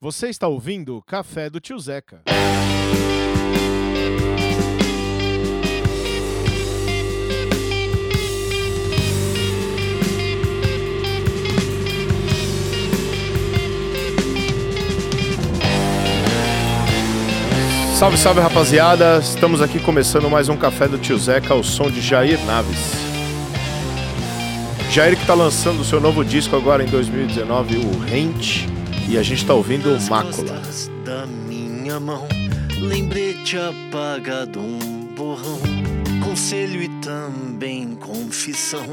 Você está ouvindo Café do Tio Zeca. Salve, salve rapaziada! Estamos aqui começando mais um Café do Tio Zeca ao som de Jair Naves. Jair que está lançando o seu novo disco agora em 2019, o Rente, e a gente está ouvindo o Mácula. da minha mão, lembrete apagado, um borrão, conselho e também confissão.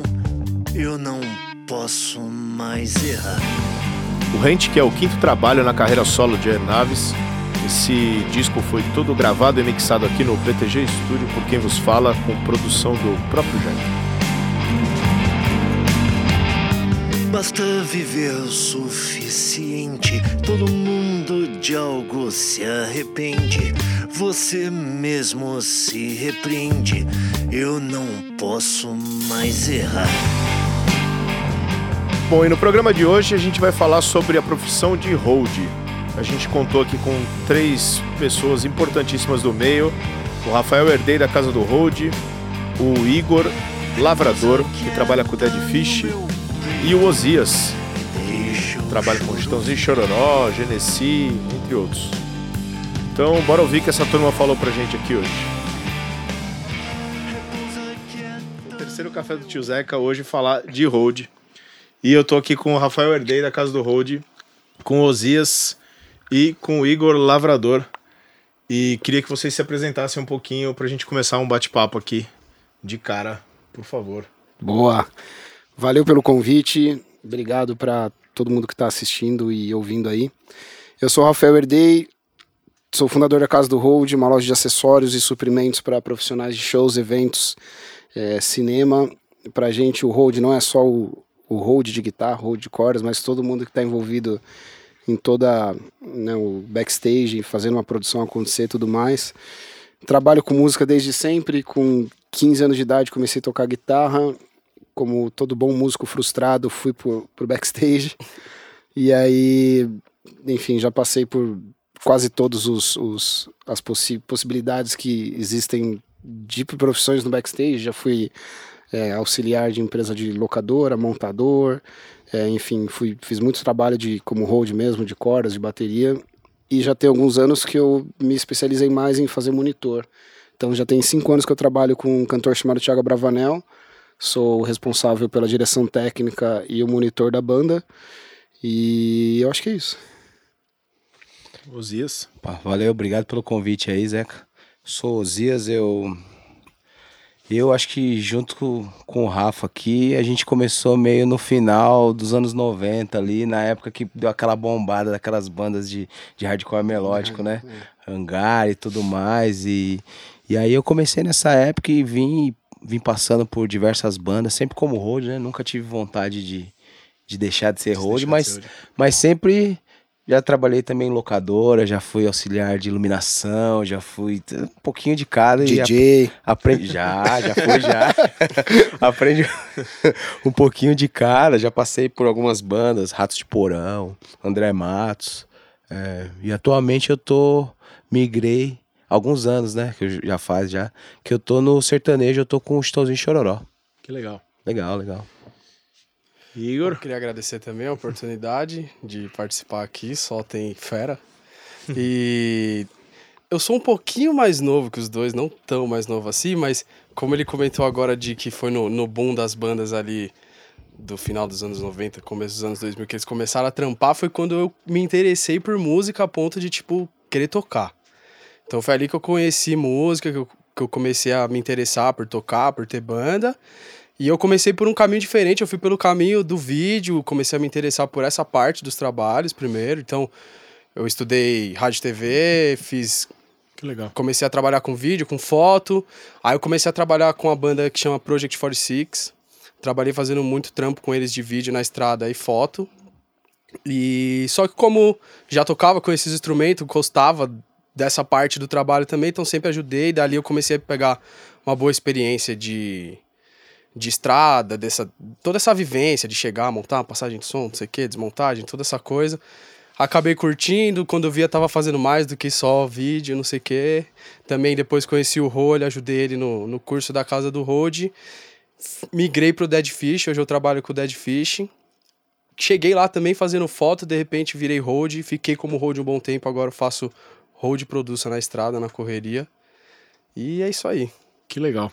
Eu não posso mais errar. O Rente, que é o quinto trabalho na carreira solo de Naves. Esse disco foi todo gravado e mixado aqui no PTG Studio por quem vos fala, com produção do próprio Jair. Basta viver o suficiente. Todo mundo de algo se arrepende. Você mesmo se repreende. Eu não posso mais errar. Bom, e no programa de hoje a gente vai falar sobre a profissão de hold. A gente contou aqui com três pessoas importantíssimas do meio: o Rafael Herdei da Casa do Hold, o Igor Lavrador, que trabalha com o Dead Fish, e o Osias, trabalha com Chitãozinho Chororó, Genesi, entre outros. Então, bora ouvir o que essa turma falou pra gente aqui hoje. O terceiro café do Tio Zeca hoje falar de hold. E eu tô aqui com o Rafael Herdei da Casa do Hold, com o Osias e com o Igor Lavrador. E queria que vocês se apresentassem um pouquinho pra gente começar um bate-papo aqui de cara, por favor. Boa. Valeu pelo convite. Obrigado para todo mundo que está assistindo e ouvindo aí. Eu sou Rafael Herdei, sou fundador da Casa do Hold, uma loja de acessórios e suprimentos para profissionais de shows, eventos, eh, cinema. Para a gente, o hold não é só o, o hold de guitarra, hold de cordas, mas todo mundo que está envolvido em toda né, o backstage, fazendo uma produção acontecer e tudo mais. Trabalho com música desde sempre, com 15 anos de idade comecei a tocar guitarra, como todo bom músico frustrado, fui pro, pro backstage. E aí, enfim, já passei por quase todos os, os as possi possibilidades que existem de profissões no backstage. Já fui é, auxiliar de empresa de locadora, montador, é, enfim, fui, fiz muito trabalho de como hold mesmo, de cordas, de bateria. E já tem alguns anos que eu me especializei mais em fazer monitor. Então já tem cinco anos que eu trabalho com um cantor chamado Thiago Bravanel. Sou o responsável pela direção técnica e o monitor da banda. E eu acho que é isso. Osias. Pá, valeu, obrigado pelo convite aí, Zeca. Sou Osias, eu. Eu acho que junto com, com o Rafa aqui, a gente começou meio no final dos anos 90 ali, na época que deu aquela bombada daquelas bandas de, de hardcore melódico, né? Hangar e tudo mais. E, e aí eu comecei nessa época e vim, vim passando por diversas bandas, sempre como road, né? Nunca tive vontade de, de deixar de ser road, mas, mas sempre já trabalhei também em locadora, já fui auxiliar de iluminação, já fui um pouquinho de cada DJ. Aprendi, já, já fui, já. Aprendi um pouquinho de cara, já passei por algumas bandas, Ratos de Porão, André Matos. é, e atualmente eu tô, migrei, alguns anos, né, que eu já faz já, que eu tô no sertanejo, eu tô com o Chitãozinho Chororó. Que legal. Legal, legal. Igor. Eu queria agradecer também a oportunidade de participar aqui, só tem fera. E eu sou um pouquinho mais novo que os dois, não tão mais novo assim, mas como ele comentou agora de que foi no, no boom das bandas ali do final dos anos 90, começo dos anos 2000, que eles começaram a trampar, foi quando eu me interessei por música a ponto de, tipo, querer tocar. Então foi ali que eu conheci música, que eu, que eu comecei a me interessar por tocar, por ter banda. E eu comecei por um caminho diferente, eu fui pelo caminho do vídeo, comecei a me interessar por essa parte dos trabalhos primeiro. Então, eu estudei rádio e TV, fiz Que legal. comecei a trabalhar com vídeo, com foto. Aí eu comecei a trabalhar com uma banda que chama Project 46. Trabalhei fazendo muito trampo com eles de vídeo na estrada e foto. E só que como já tocava com esses instrumentos, gostava dessa parte do trabalho também, então sempre ajudei. Dali eu comecei a pegar uma boa experiência de de estrada, dessa toda essa vivência de chegar, montar passagem de som, não sei o que, desmontagem, toda essa coisa. acabei curtindo, quando eu via tava fazendo mais do que só vídeo, não sei o quê. Também depois conheci o Role, ajudei ele no, no curso da Casa do Road. Migrei pro Dead Fish, hoje eu trabalho com o Dead Fish. Cheguei lá também fazendo foto, de repente virei road, fiquei como road um bom tempo, agora faço road produção na estrada, na correria. E é isso aí. Que legal.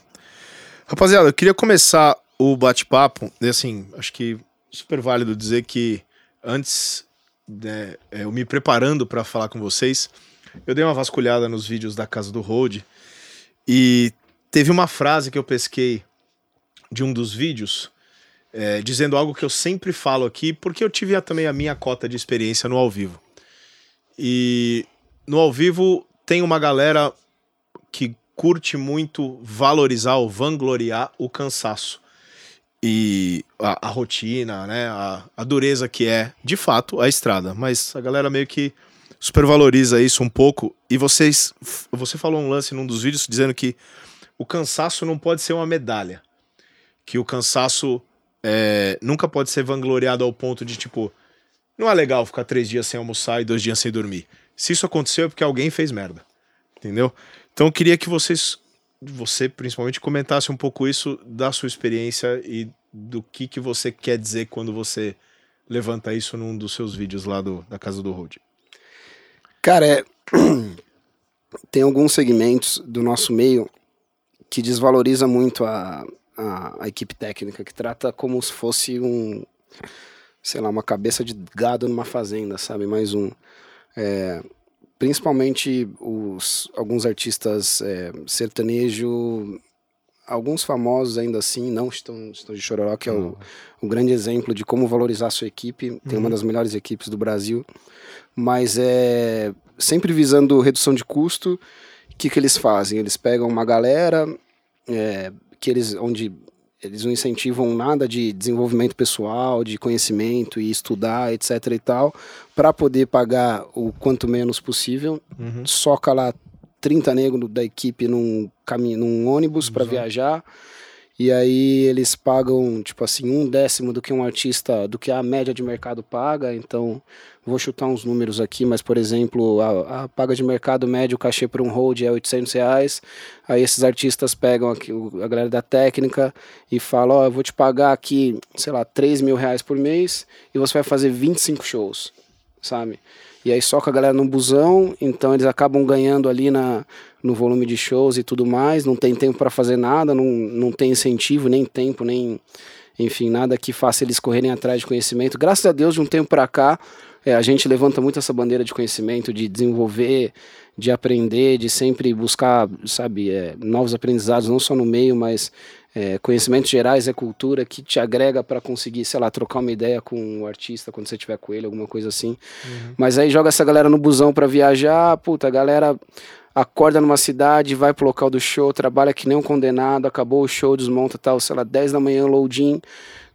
Rapaziada, eu queria começar o bate-papo, assim, acho que super válido dizer que antes, né, eu me preparando para falar com vocês, eu dei uma vasculhada nos vídeos da Casa do Road e teve uma frase que eu pesquei de um dos vídeos é, dizendo algo que eu sempre falo aqui, porque eu tive também a minha cota de experiência no ao vivo. E no ao vivo tem uma galera que curte muito valorizar ou vangloriar o cansaço e a, a rotina, né, a, a, dureza que é, de fato, a estrada. Mas a galera meio que supervaloriza isso um pouco. E vocês, você falou um lance num dos vídeos dizendo que o cansaço não pode ser uma medalha, que o cansaço é, nunca pode ser vangloriado ao ponto de tipo, não é legal ficar três dias sem almoçar e dois dias sem dormir. Se isso aconteceu é porque alguém fez merda, entendeu? Então eu queria que vocês, você principalmente, comentasse um pouco isso da sua experiência e do que, que você quer dizer quando você levanta isso num dos seus vídeos lá do, da Casa do Road. Cara, é... tem alguns segmentos do nosso meio que desvaloriza muito a, a, a, equipe técnica, que trata como se fosse um, sei lá, uma cabeça de gado numa fazenda, sabe? Mais um. É, principalmente os, alguns artistas é, sertanejo, alguns famosos ainda assim, não estão, estão de Chororó, que é o, o grande exemplo de como valorizar a sua equipe. Tem uma uhum. das melhores equipes do Brasil, mas é sempre visando redução de custo. O que, que eles fazem? Eles pegam uma galera é, que eles, onde eles não incentivam nada de desenvolvimento pessoal, de conhecimento e estudar, etc e tal, para poder pagar o quanto menos possível. Uhum. Soca lá 30 negros da equipe num caminho, num ônibus para viajar. E aí eles pagam, tipo assim, um décimo do que um artista, do que a média de mercado paga. Então, Vou chutar uns números aqui, mas, por exemplo, a, a paga de mercado médio, o cachê por um hold é 800 reais. Aí esses artistas pegam aqui, a galera da técnica e falam, ó, oh, eu vou te pagar aqui, sei lá, 3 mil reais por mês e você vai fazer 25 shows, sabe? E aí com a galera num busão, então eles acabam ganhando ali na, no volume de shows e tudo mais, não tem tempo para fazer nada, não, não tem incentivo, nem tempo, nem enfim, nada que faça eles correrem atrás de conhecimento. Graças a Deus, de um tempo para cá, é, a gente levanta muito essa bandeira de conhecimento, de desenvolver, de aprender, de sempre buscar, sabe, é, novos aprendizados, não só no meio, mas é, conhecimentos gerais é cultura que te agrega para conseguir, sei lá, trocar uma ideia com o artista quando você estiver com ele, alguma coisa assim. Uhum. Mas aí joga essa galera no busão para viajar, puta, a galera acorda numa cidade, vai pro local do show, trabalha que nem um condenado, acabou o show, desmonta tal, sei lá, 10 da manhã, loading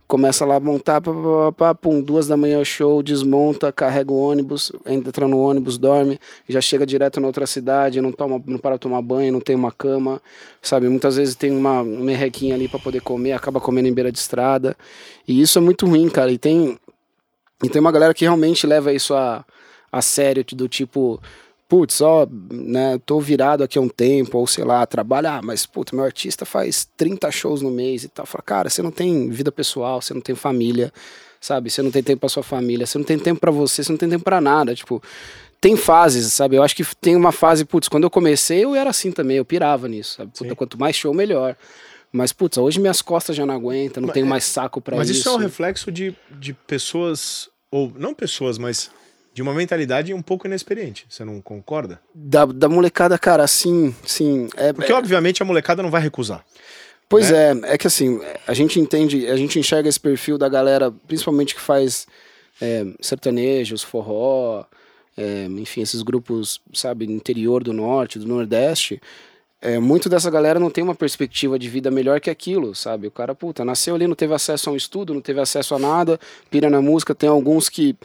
começa lá a montar, pá, pá, pá, pum, duas da manhã show, desmonta, carrega o ônibus, entra no ônibus, dorme, já chega direto na outra cidade, não toma, não para tomar banho, não tem uma cama, sabe? Muitas vezes tem uma merrequinha ali para poder comer, acaba comendo em beira de estrada. E isso é muito ruim, cara. E tem e tem uma galera que realmente leva isso a, a sério, do tipo, putz, ó, né, tô virado aqui há um tempo, ou sei lá, trabalho, ah, mas, putz, meu artista faz 30 shows no mês e tal. Fala, cara, você não tem vida pessoal, você não tem família, sabe? Você não tem tempo pra sua família, você não tem tempo para você, você não tem tempo para nada, tipo... Tem fases, sabe? Eu acho que tem uma fase, putz, quando eu comecei eu era assim também, eu pirava nisso, sabe? Puta, quanto mais show, melhor. Mas, putz, hoje minhas costas já não aguentam, não mas, tenho é, mais saco para isso. Mas isso é um reflexo de, de pessoas, ou não pessoas, mas de uma mentalidade um pouco inexperiente. Você não concorda? Da, da molecada, cara, sim, sim. É, Porque, é... obviamente, a molecada não vai recusar. Pois né? é, é que assim, a gente entende, a gente enxerga esse perfil da galera, principalmente que faz é, sertanejos, forró, é, enfim, esses grupos, sabe, interior do norte, do nordeste. É, muito dessa galera não tem uma perspectiva de vida melhor que aquilo, sabe? O cara, puta, nasceu ali, não teve acesso a um estudo, não teve acesso a nada, pira na música. Tem alguns que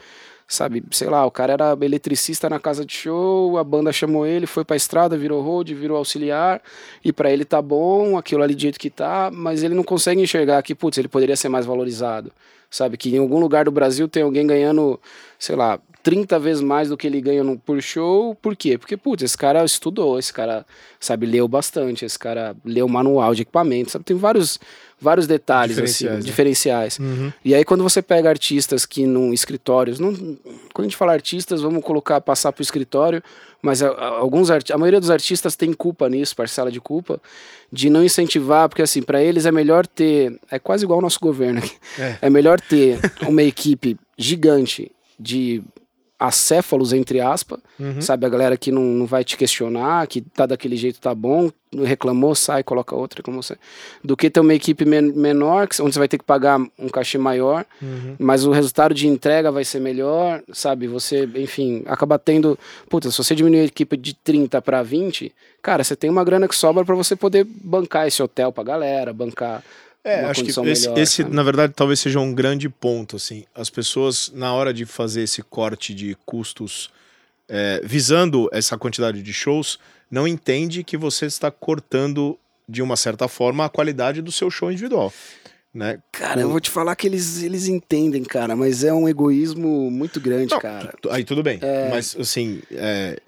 sabe, sei lá, o cara era eletricista na casa de show, a banda chamou ele, foi pra estrada, virou road, virou auxiliar, e para ele tá bom, aquilo ali do jeito que tá, mas ele não consegue enxergar que, putz, ele poderia ser mais valorizado, Sabe? Que em algum lugar do Brasil tem alguém ganhando, sei lá, 30 vezes mais do que ele ganha no, por show. Por quê? Porque, putz, esse cara estudou, esse cara, sabe, leu bastante, esse cara leu manual de equipamento, sabe? Tem vários, vários detalhes, Diferenciais, assim, né? diferenciais. E aí, quando você pega artistas que num escritórios, não, quando a gente fala artistas, vamos colocar, passar pro escritório, mas a, a- alguns a maioria dos artistas tem culpa nisso, parcela de culpa, de não incentivar, porque assim, para eles é melhor ter, é quase igual o nosso governo aqui, é melhor ter uma equipe gigante de acéfalos, entre aspas, sabe? A galera que não, não vai te questionar, que tá daquele jeito, tá bom, reclamou, sai, coloca outra, reclamou, sai. Do que ter uma equipe men- menor, que- onde você vai ter que pagar um cachê maior, mas o resultado de entrega vai ser melhor, sabe? Você, enfim, acaba tendo. Puta, se você diminuir a equipe de 30 para 20, cara, você tem uma grana que sobra para você poder bancar esse hotel pra galera, bancar. É, acho que esse, melhor, esse, na verdade, talvez seja um grande ponto, assim. As pessoas, na hora de fazer esse corte de custos, é, visando essa quantidade de shows, não entende que você está cortando, de uma certa forma, a qualidade do seu show individual, né? Cara, eu vou te falar que eles, eles entendem, cara, mas é um egoísmo muito grande, Não, cara. Aí tudo bem, mas assim, é,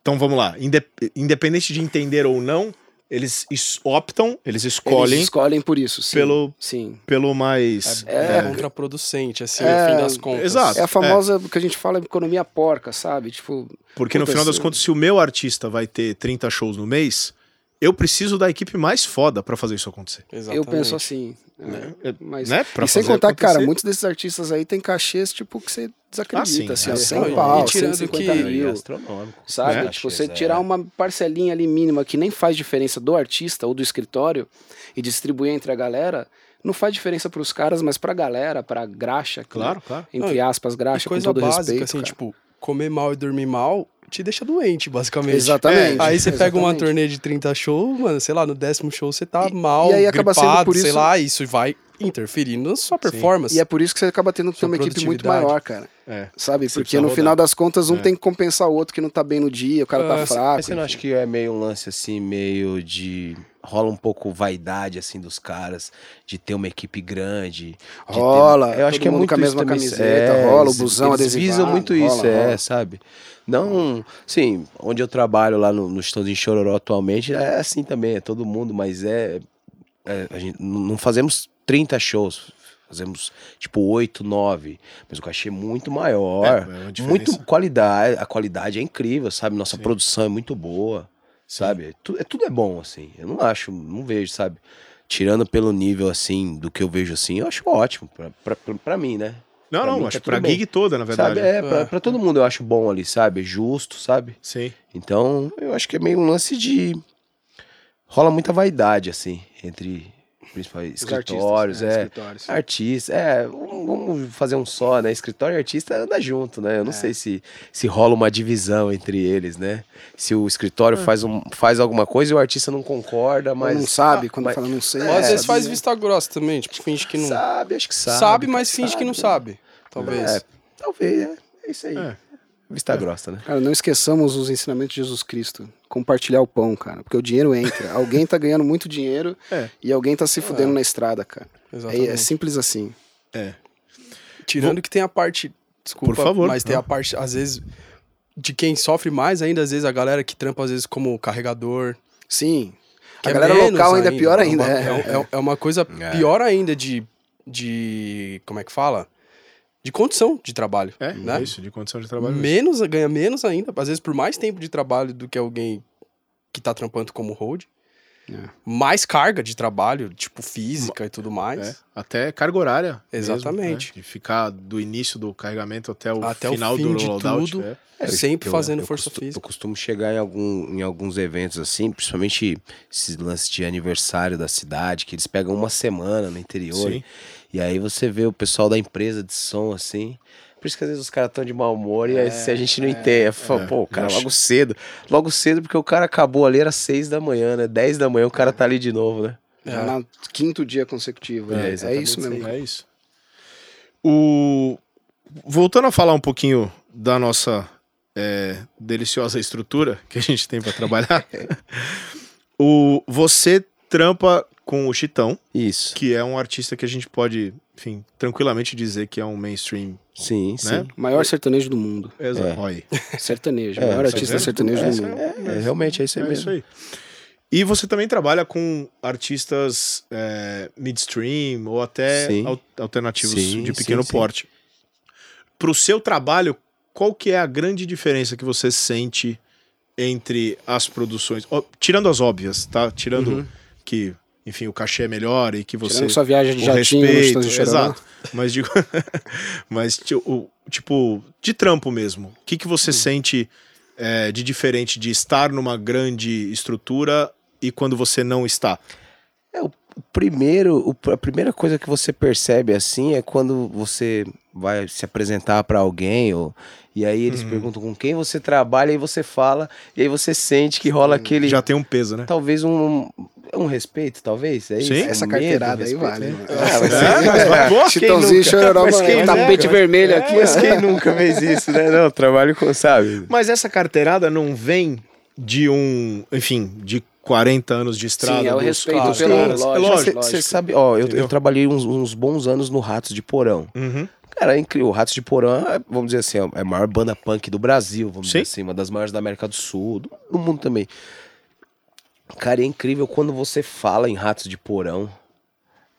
então vamos lá. Inde- independente de entender ou não, eles es- optam, eles escolhem Eles escolhem por isso, sim. pelo- Sim. pelo mais. É, é, contraproducente, assim, É, no fim das contas. exato. É a famosa que a gente fala economia porca, sabe? Tipo, Porque no final das se- contas, se o meu artista vai ter 30 shows no mês, eu preciso da equipe mais foda pra fazer isso acontecer. eu Exatamente. penso assim. é, É, Mas, né? Pra e sem contar que, cara, muitos desses artistas aí tem cachês, tipo, que você desacredita, Ah, sim, assim, é. ó, 100 Não, e pau, tirando 150 que- mil. astronômico. Sabe? Né? Tipo, você é. tirar uma parcelinha ali mínima que nem faz diferença do artista ou do escritório e distribuir entre a galera, não faz diferença pros caras, mas pra galera, pra graxa. Claro, claro. Entre aspas, E graxa, com coisa todo básica, respeito. assim, cara. tipo, comer mal e dormir mal te deixa doente, basicamente. Exatamente. Aí você pega uma exatamente. turnê de 30 shows, mano, sei lá, no décimo show você tá E- mal, e aí acaba sendo gripado, por sei isso- lá, isso vai interferir na sua performance. E é por isso que você acaba tendo que ter uma equipe muito maior, cara. É. Sabe? Você Porque no rodar. final das contas, um É. tem que compensar o outro que não tá bem no dia, o cara É, tá mas- fraco. Mas você não acha que é meio um lance assim, meio de. Rola um pouco vaidade assim dos caras, de ter uma equipe grande. de ter- Rola, Eu acho que é muito com a mesma camiseta, rola, o busão eles adesivado, visam muito rola, isso, é, rola. sabe? Não, sim, onde eu trabalho lá no, no Estúdio em Chororó atualmente é assim também, é todo mundo, mas é, é, a gente não fazemos 30 shows, fazemos tipo 8, 9, mas o cachê é muito maior, É, é muito qualidade, a qualidade é incrível, sabe? Nossa Sim. produção é muito boa, sabe? Tu- é, tudo é bom, assim, eu não acho, não vejo, sabe? Tirando pelo nível, assim, do que eu vejo, assim, eu acho ótimo, pra, pra, pra, pra mim, né? Não, Pra não, mim acho tá que pra tudo gig toda, na verdade. Sabe? É, pra, É. pra todo mundo eu acho bom ali, sabe? Justo, sabe? Sim. Então, eu acho que é meio um lance de. Rola muita vaidade, assim, entre principalmente Os escritórios, artistas, é. escritórios. Artista, é, vamos fazer um só, né? Escritório e artista anda junto, né? Eu É. não sei se, se rola uma divisão entre eles, né? Se o escritório faz, um, faz alguma coisa e o artista não concorda, Mas mas. não sabe, quando mas- fala não sei. Ou às é, vezes faz sabia. vista grossa também, tipo, finge que não. Sabe, acho que sabe. Sabe, mas finge que não sabe. Talvez. É, talvez, é. É isso aí. É. Vista grossa, né? Cara, não esqueçamos os ensinamentos de Jesus Cristo. Compartilhar o pão, cara. Porque o dinheiro entra. alguém tá ganhando muito dinheiro É. e alguém tá se fudendo na estrada, cara. É, Exatamente. é simples assim. É. Tirando que tem a parte. Desculpa, Por favor, mas tem não. a parte, às vezes, de quem sofre mais ainda, às vezes, a galera que trampa, às vezes, como carregador. Sim. que a é galera local ainda é pior ainda. É uma, é. é- é uma coisa É. pior ainda de, de. Como é que fala? De condição de trabalho. É, né? é isso, de condição de trabalho. Menos, ganha menos ainda, às vezes por mais tempo de trabalho do que alguém que tá trampando como hold. É. Mais carga de trabalho, tipo física e tudo mais. É, até carga horária. mesmo, Exatamente. né? De ficar do início do carregamento até o Até o final fim do de loadout. tudo. é. É, eu- Sempre eu- fazendo eu força costu- física. Eu costumo chegar em, algum, em alguns eventos assim, principalmente esses lances de aniversário da cidade, que eles pegam uma semana no interior. Sim. E aí você vê o pessoal da empresa de som assim. Por isso que às vezes os caras estão de mau humor e aí se a gente não entende, fala, é. pô, o cara logo cedo. Logo cedo, porque o cara acabou ali, era seis da manhã, né? Dez da manhã o cara tá ali de novo, né? Já no quinto dia consecutivo. É, É, é isso mesmo. É isso. O... Voltando a falar um pouquinho da nossa é, deliciosa estrutura que a gente tem para trabalhar, o... você trampa com o Chitão, Isso. que é um artista que a gente pode, enfim, tranquilamente dizer que é um mainstream, Sim, né? sim. Maior sertanejo do mundo. Exato. É. Aí. Sertanejo. É, maior tá artista sertanejo do Essa mundo. É, realmente é isso aí É mesmo. isso aí. E você também trabalha com artistas é, midstream ou até Sim. al- alternativos Sim, de pequeno sim, porte. Para o seu trabalho, qual que é a grande diferença que você sente entre as produções? Tirando as óbvias, tá? Tirando Uhum. que, enfim, o cachê é melhor e que você Tirando sua viagem de jatinho respeito, de exato. Mas digo, mas tipo de trampo mesmo. O que que você sente é, de diferente de estar numa grande estrutura e quando você não está? É, o primeiro, o- a primeira coisa que você percebe assim é quando você vai se apresentar pra alguém ou, e aí eles Uhum. perguntam com quem você trabalha e você fala e aí você sente que rola aquele Já tem um peso, né? talvez um um respeito, talvez, é isso? Sim. Essa medo, carteirada aí respeito, vale. né? mano. Ah, mas É, mas Chitãozinho chororó, Mas quem tapete nunca? vermelho aqui. Mas ó. quem nunca fez isso, né? Não, trabalho com, sabe? Mas essa carteirada não vem de um, enfim, de 40 anos de estrada. Sim, é o dos- respeito dos pelo- caras. lógico, É lógico. Você sabe, ó, eu, eu trabalhei uns, uns bons anos no Ratos de Porão. Uhum. Cara, é incrível. O Ratos de Porão, é, vamos dizer assim, é a maior banda punk do Brasil, vamos Sim. dizer assim, uma das maiores da América do Sul, do, do mundo também. Cara, é incrível quando você fala em Ratos de Porão.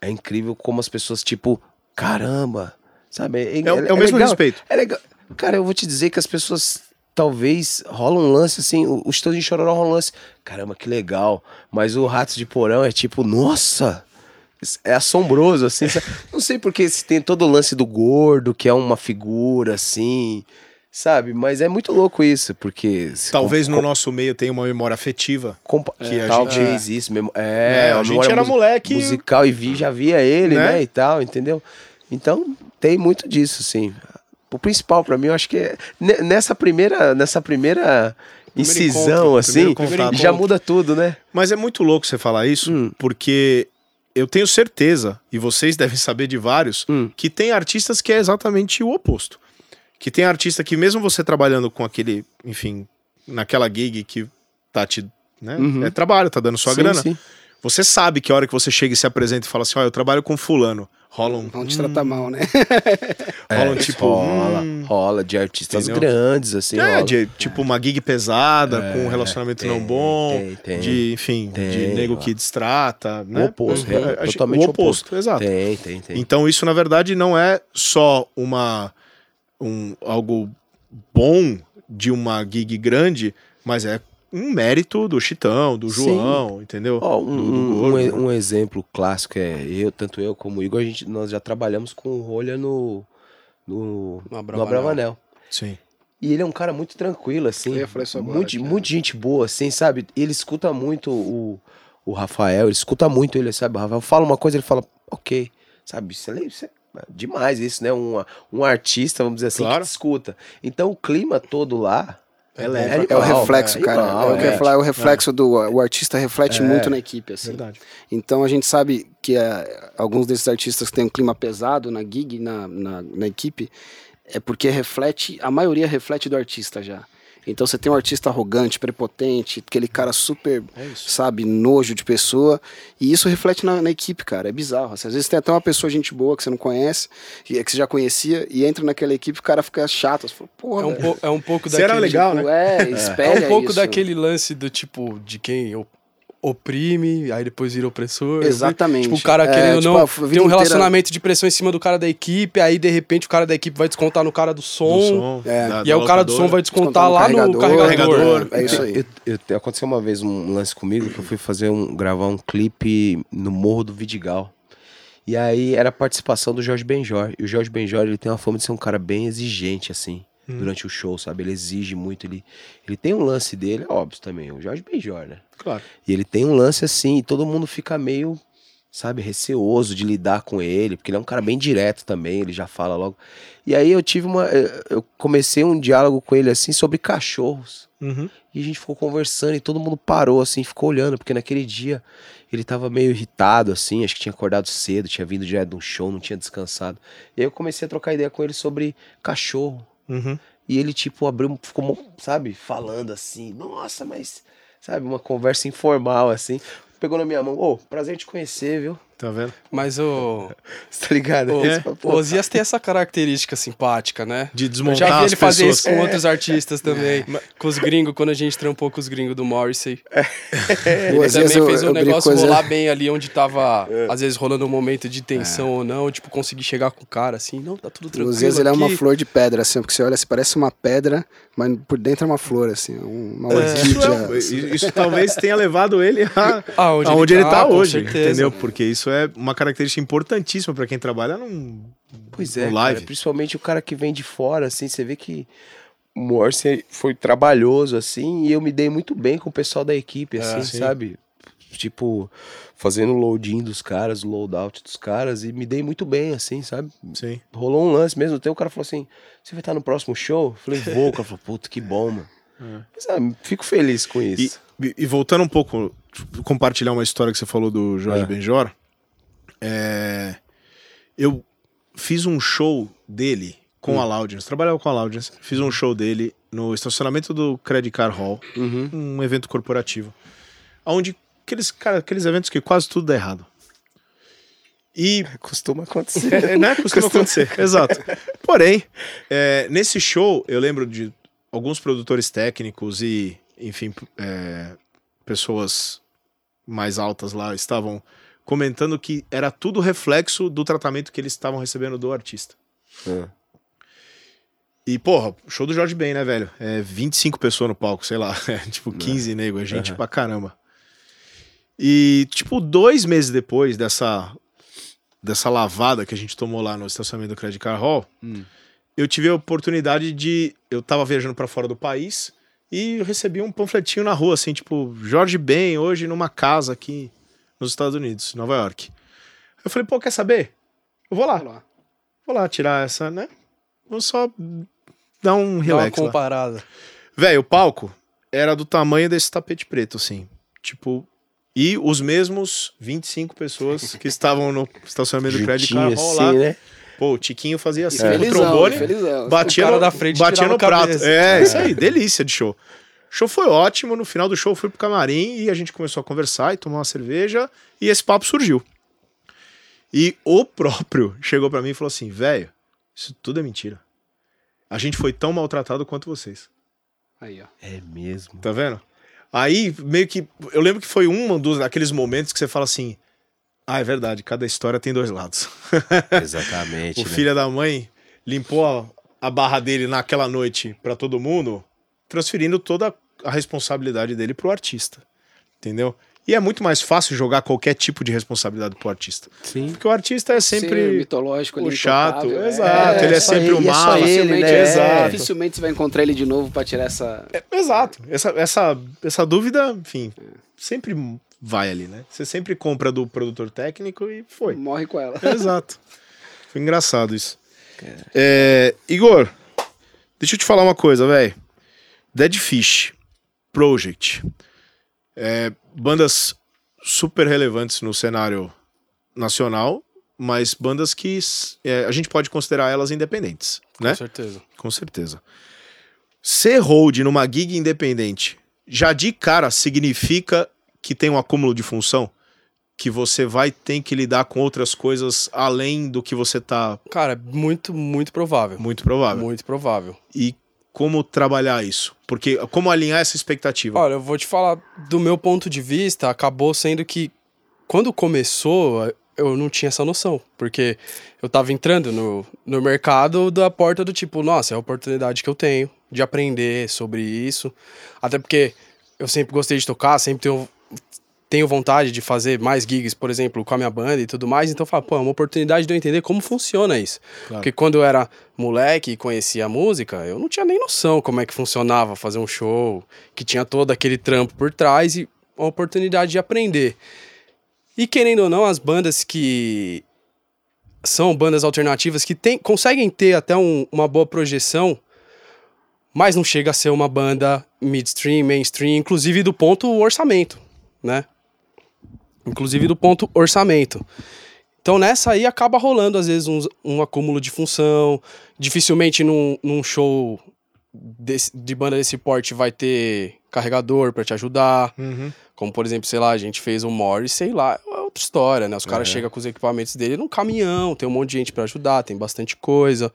É incrível como as pessoas, tipo, caramba, sabe? É o- é o mesmo legal. respeito. É legal. Cara, eu vou te dizer que as pessoas talvez rola um lance assim, o, Estúdio de Chororó rola um lance, caramba, que legal. Mas o Ratos de Porão é tipo, nossa, é assombroso, assim. Não sei porque se tem todo o lance do gordo, que é uma figura, assim, sabe? Mas é muito louco isso, porque... Talvez com- no nosso meio tenha uma memória afetiva. que a talvez isso mesmo. É, É, a uma gente era moleque- musical e vi, já via ele, Né? né? e tal, entendeu? Então, tem muito disso, sim. O principal pra mim, eu acho que é ne- nessa primeira, nessa primeira incisão, encontro, assim, já muda tudo, né? Mas é muito louco você falar isso, Hum. porque eu tenho certeza, e vocês devem saber de vários, Hum. que tem artistas que é exatamente o oposto. Que tem artista que, mesmo você trabalhando com aquele, enfim, naquela gig que tá te. Né? Uhum. É trabalho, tá dando sua Sim, grana. sim. Você sabe que a hora que você chega e se apresenta e fala assim: ó, eu trabalho com Fulano. Rola um. Vão te tratar mal, né? rola um É, tipo. rola, hum, rola de artistas Entendeu? grandes, assim. é, rola. de, tipo uma gig pesada, É, com um relacionamento tem, não bom, tem, tem. de, enfim, de nego ó. que distrata, né? O oposto, É, é, totalmente o oposto, exato. Tem, tem, tem. Então isso na verdade não é só uma um algo bom de uma gig grande, mas é um mérito do Chitão, do Sim. João, entendeu? Ó, um, do, do um- um exemplo clássico é eu, tanto eu como o Igor, a gente, nós já trabalhamos com o Rolha no, no, No no Abravanel. Sim. E ele é um cara muito tranquilo, assim. Eu ia falar isso agora, muito, cara. muito gente boa, assim, sabe? Ele escuta muito o, o Rafael, ele escuta muito ele, sabe? O Rafael fala uma coisa, ele fala, ok, sabe? Isso é, isso é demais, isso, né? Um, um artista, vamos dizer assim, Claro. que te escuta. Então o clima todo lá. É leve. É o reflexo, é cara. igual, é o que eu ia é. falar, é o reflexo do. O artista reflete É. muito na equipe, assim. Verdade. Então a gente sabe que eh, alguns desses artistas que têm um clima pesado na gig, na, na, na equipe, é porque reflete, a maioria reflete do artista já. Então você tem um artista arrogante, prepotente, aquele cara super, É sabe, nojo de pessoa, e isso reflete na, na equipe, cara. É bizarro. Assim, às vezes tem até uma pessoa, gente boa, que você não conhece, que que você já conhecia, e entra naquela equipe, o cara fica chato. Você fala, porra, É um, é um pouco Será daquele. legal, tipo, né? É, espelha É um pouco isso. daquele lance do tipo, de quem o- oprime, aí depois vira opressor. Exatamente. Tipo, o cara É, querendo tipo, não tem um inteira- relacionamento de pressão em cima do cara da equipe, aí de repente o cara da equipe vai descontar no cara do som. Do som, É. da- E aí o cara do som vai descontar Descontar no lá no carregador, carregador. É isso aí. Eu- eu- aconteceu uma vez um lance comigo que eu fui fazer um, gravar um clipe no Morro do Vidigal. E aí era a participação do Jorge Benjor. E o Jorge Benjor, ele tem uma fama de ser um cara bem exigente, assim, durante o show, sabe? Ele exige muito, ele, ele tem um lance dele, é óbvio também, o Jorge Benjor, né? Claro. E ele tem um lance assim, e todo mundo fica meio, sabe, receoso de lidar com ele, porque ele é um cara bem direto também, ele já fala logo. E aí eu tive uma. Eu eu comecei um diálogo com ele assim sobre cachorros. Uhum. E a gente ficou conversando e todo mundo parou assim, ficou olhando, porque naquele dia ele tava meio irritado assim, acho que tinha acordado cedo, tinha vindo direto de um show, não tinha descansado. E aí eu comecei a trocar ideia com ele sobre cachorro. Uhum. E ele, tipo, abriu, ficou, sabe, falando assim, nossa, mas, sabe, uma conversa informal, assim. pegou na minha mão. Ô, prazer te conhecer, viu? Tá vendo? Mas o, Você tá ligado? o, pô, o Osias tem essa característica simpática, né? De Eu desmontar já vi ele fazer pessoas. isso com outros artistas também. Com os gringos, quando a gente trampou com os gringos do Morrissey. O Ele Osias, também eu- fez um eu negócio o Osias- rolar bem ali onde tava, às vezes, rolando um momento de tensão ou não. Tipo, conseguir chegar com o cara assim, não, tá tudo O tranquilo. Osias, ele é uma flor de pedra, assim, porque você olha, assim, parece uma pedra, mas por dentro é uma flor, assim, uma Isso, orquídea. é- isso- talvez tenha levado ele a, Aonde aonde ele ele tá, tá com hoje, certeza. entendeu? Porque isso é uma característica importantíssima pra quem trabalha num, Pois é, live. cara, principalmente o cara que vem de fora, assim, você vê que o Morse foi trabalhoso, assim, e eu me dei muito bem com o pessoal da equipe, assim, sim. sabe? Tipo, fazendo o loading dos caras, o loadout dos caras, e me dei muito bem, assim, sabe? Sim. Rolou um lance mesmo, até o cara falou assim, você vai estar no próximo show? Eu falei, vou, o cara falou, puta, que bom, mano. Mas, ah, fico feliz com isso. e- e voltando um pouco, tipo, compartilhar uma história que você falou do Jorge É. Benjor, é, eu fiz um show dele com Hum. a Laudience, trabalhava com a Laudience, fiz um show dele no estacionamento do Credit Car Hall, Uhum. um evento corporativo, onde aqueles, cara, aqueles eventos que quase tudo dá errado. E Costuma acontecer. é, né? Costuma acontecer. Exato. Porém, é, nesse show, eu lembro de alguns produtores técnicos e, enfim, é, pessoas mais altas lá estavam comentando que era tudo reflexo do tratamento que eles estavam recebendo do artista. É. E, porra, show do Jorge Ben, né, velho? É 25 pessoas no palco, sei lá. É, tipo, 15 nego, é gente Aham. pra caramba. E, tipo, dois meses depois dessa, dessa lavada que a gente tomou lá no estacionamento do Credit Car Hall, Hum. eu tive a oportunidade de. Eu tava viajando pra fora do país e recebi um panfletinho na rua, assim, tipo, Jorge Ben, hoje numa casa aqui nos Estados Unidos, Nova York. Eu falei, pô, quer saber? Eu vou lá. Vou lá tirar essa, né? Vou só dar um Dá uma relax lá. comparada. Velho, o palco era do tamanho desse tapete preto, assim. Tipo. E os mesmos 25 pessoas que estavam no estacionamento do Juntinho Hall assim, lá. né? Pô, o Tiquinho fazia assim, É. o Felizão, trombone, felizão. batia O cara no, da frente batia no prato. cabeça. É, isso aí, delícia de show. O show foi ótimo, no final do show eu fui pro camarim e a gente começou a conversar e tomar uma cerveja e esse papo surgiu. E o próprio chegou pra mim e falou assim, velho, isso tudo é mentira. A gente foi tão maltratado quanto vocês. Aí, ó. É mesmo. Tá vendo? Aí, meio que. Eu lembro que foi um dos daqueles momentos que você fala assim. Ah, é verdade, cada história tem dois lados. Exatamente. o né? filho da mãe limpou a, a barra dele naquela noite pra todo mundo, transferindo toda a responsabilidade dele pro artista. Entendeu? E é muito mais fácil jogar qualquer tipo de responsabilidade pro artista. Sim. Porque o artista é sempre. mitológico ali, o chato, intocável. exato, ele é só sempre o e é ele, Dificilmente, né? Exato. dificilmente você vai encontrar ele de novo pra tirar essa. É, exato. Essa, essa, essa dúvida, enfim, sempre vai ali, né? Você sempre compra do produtor técnico e foi. Morre com ela. Exato. Foi engraçado isso. É, Igor, deixa eu te falar uma coisa, velho. Dead Fish, Project, é, bandas super relevantes no cenário nacional, mas bandas que é, a gente pode considerar elas independentes, né? Com certeza. Com certeza. Ser hold numa gig independente já de cara significa que tem um acúmulo de função? Que você vai ter que lidar com outras coisas além do que você tá. Cara, é muito, muito provável. Muito provável. Muito provável. E como trabalhar isso? Porque como alinhar essa expectativa? Olha, eu vou te falar, do meu ponto de vista, acabou sendo que quando começou, eu não tinha essa noção. Porque eu tava entrando no, no mercado da porta do tipo, nossa, é a oportunidade que eu tenho de aprender sobre isso. Até porque eu sempre gostei de tocar, sempre tenho, tenho vontade de fazer mais gigs, por exemplo, com a minha banda e tudo mais. Então eu falo, pô, é uma oportunidade de eu entender como funciona isso. Claro. Porque quando eu era moleque e conhecia a música, eu não tinha nem noção como é que funcionava fazer um show, que tinha todo aquele trampo por trás e uma oportunidade de aprender. E querendo ou não, as bandas que são bandas alternativas que tem, conseguem ter até um- uma boa projeção, mas não chega a ser uma banda midstream, mainstream, inclusive do ponto orçamento, né? Inclusive do ponto orçamento. Então nessa aí acaba rolando às vezes uns- um, acúmulo de função, dificilmente num, num show desse- de banda desse porte vai ter carregador pra te ajudar. Uhum. Como, por exemplo, sei lá, a gente fez o Morris, sei lá, é outra história, né? Os caras Uhum. chegam com os equipamentos dele num caminhão, tem um monte de gente pra ajudar, tem bastante coisa.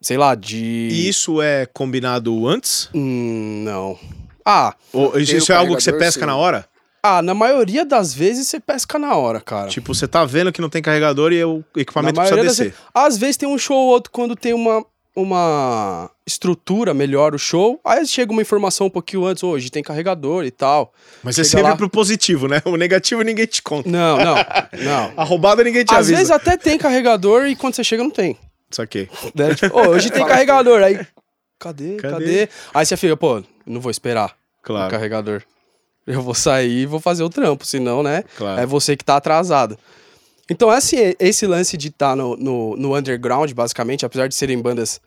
Sei lá, de. E isso é combinado antes? Hum, não. Ah, Ou isso, isso é algo que você pesca sim. na hora? Ah, na maioria das vezes você pesca na hora, cara. Tipo, você tá vendo que não tem carregador e o equipamento precisa descer. vezes. Às vezes tem um show ou outro quando tem uma, uma estrutura melhor o show. Aí chega uma informação um pouquinho antes, hoje tem carregador e tal. Mas é Chega sempre lá. pro positivo, né? O negativo ninguém te conta. Não, não, não. A roubada ninguém te Às avisa. vezes até tem carregador e quando você chega não tem. Saquei. Né? Tipo, "Ô, hoje tem carregador. Aí, cadê, Cadê? cadê? Aí você fica, pô, não vou esperar o Claro, carregador. Eu vou sair e vou fazer o trampo, senão, né? claro. É você que tá atrasado. Então, assim, esse lance de estar no, no, no underground, basicamente, apesar de serem bandas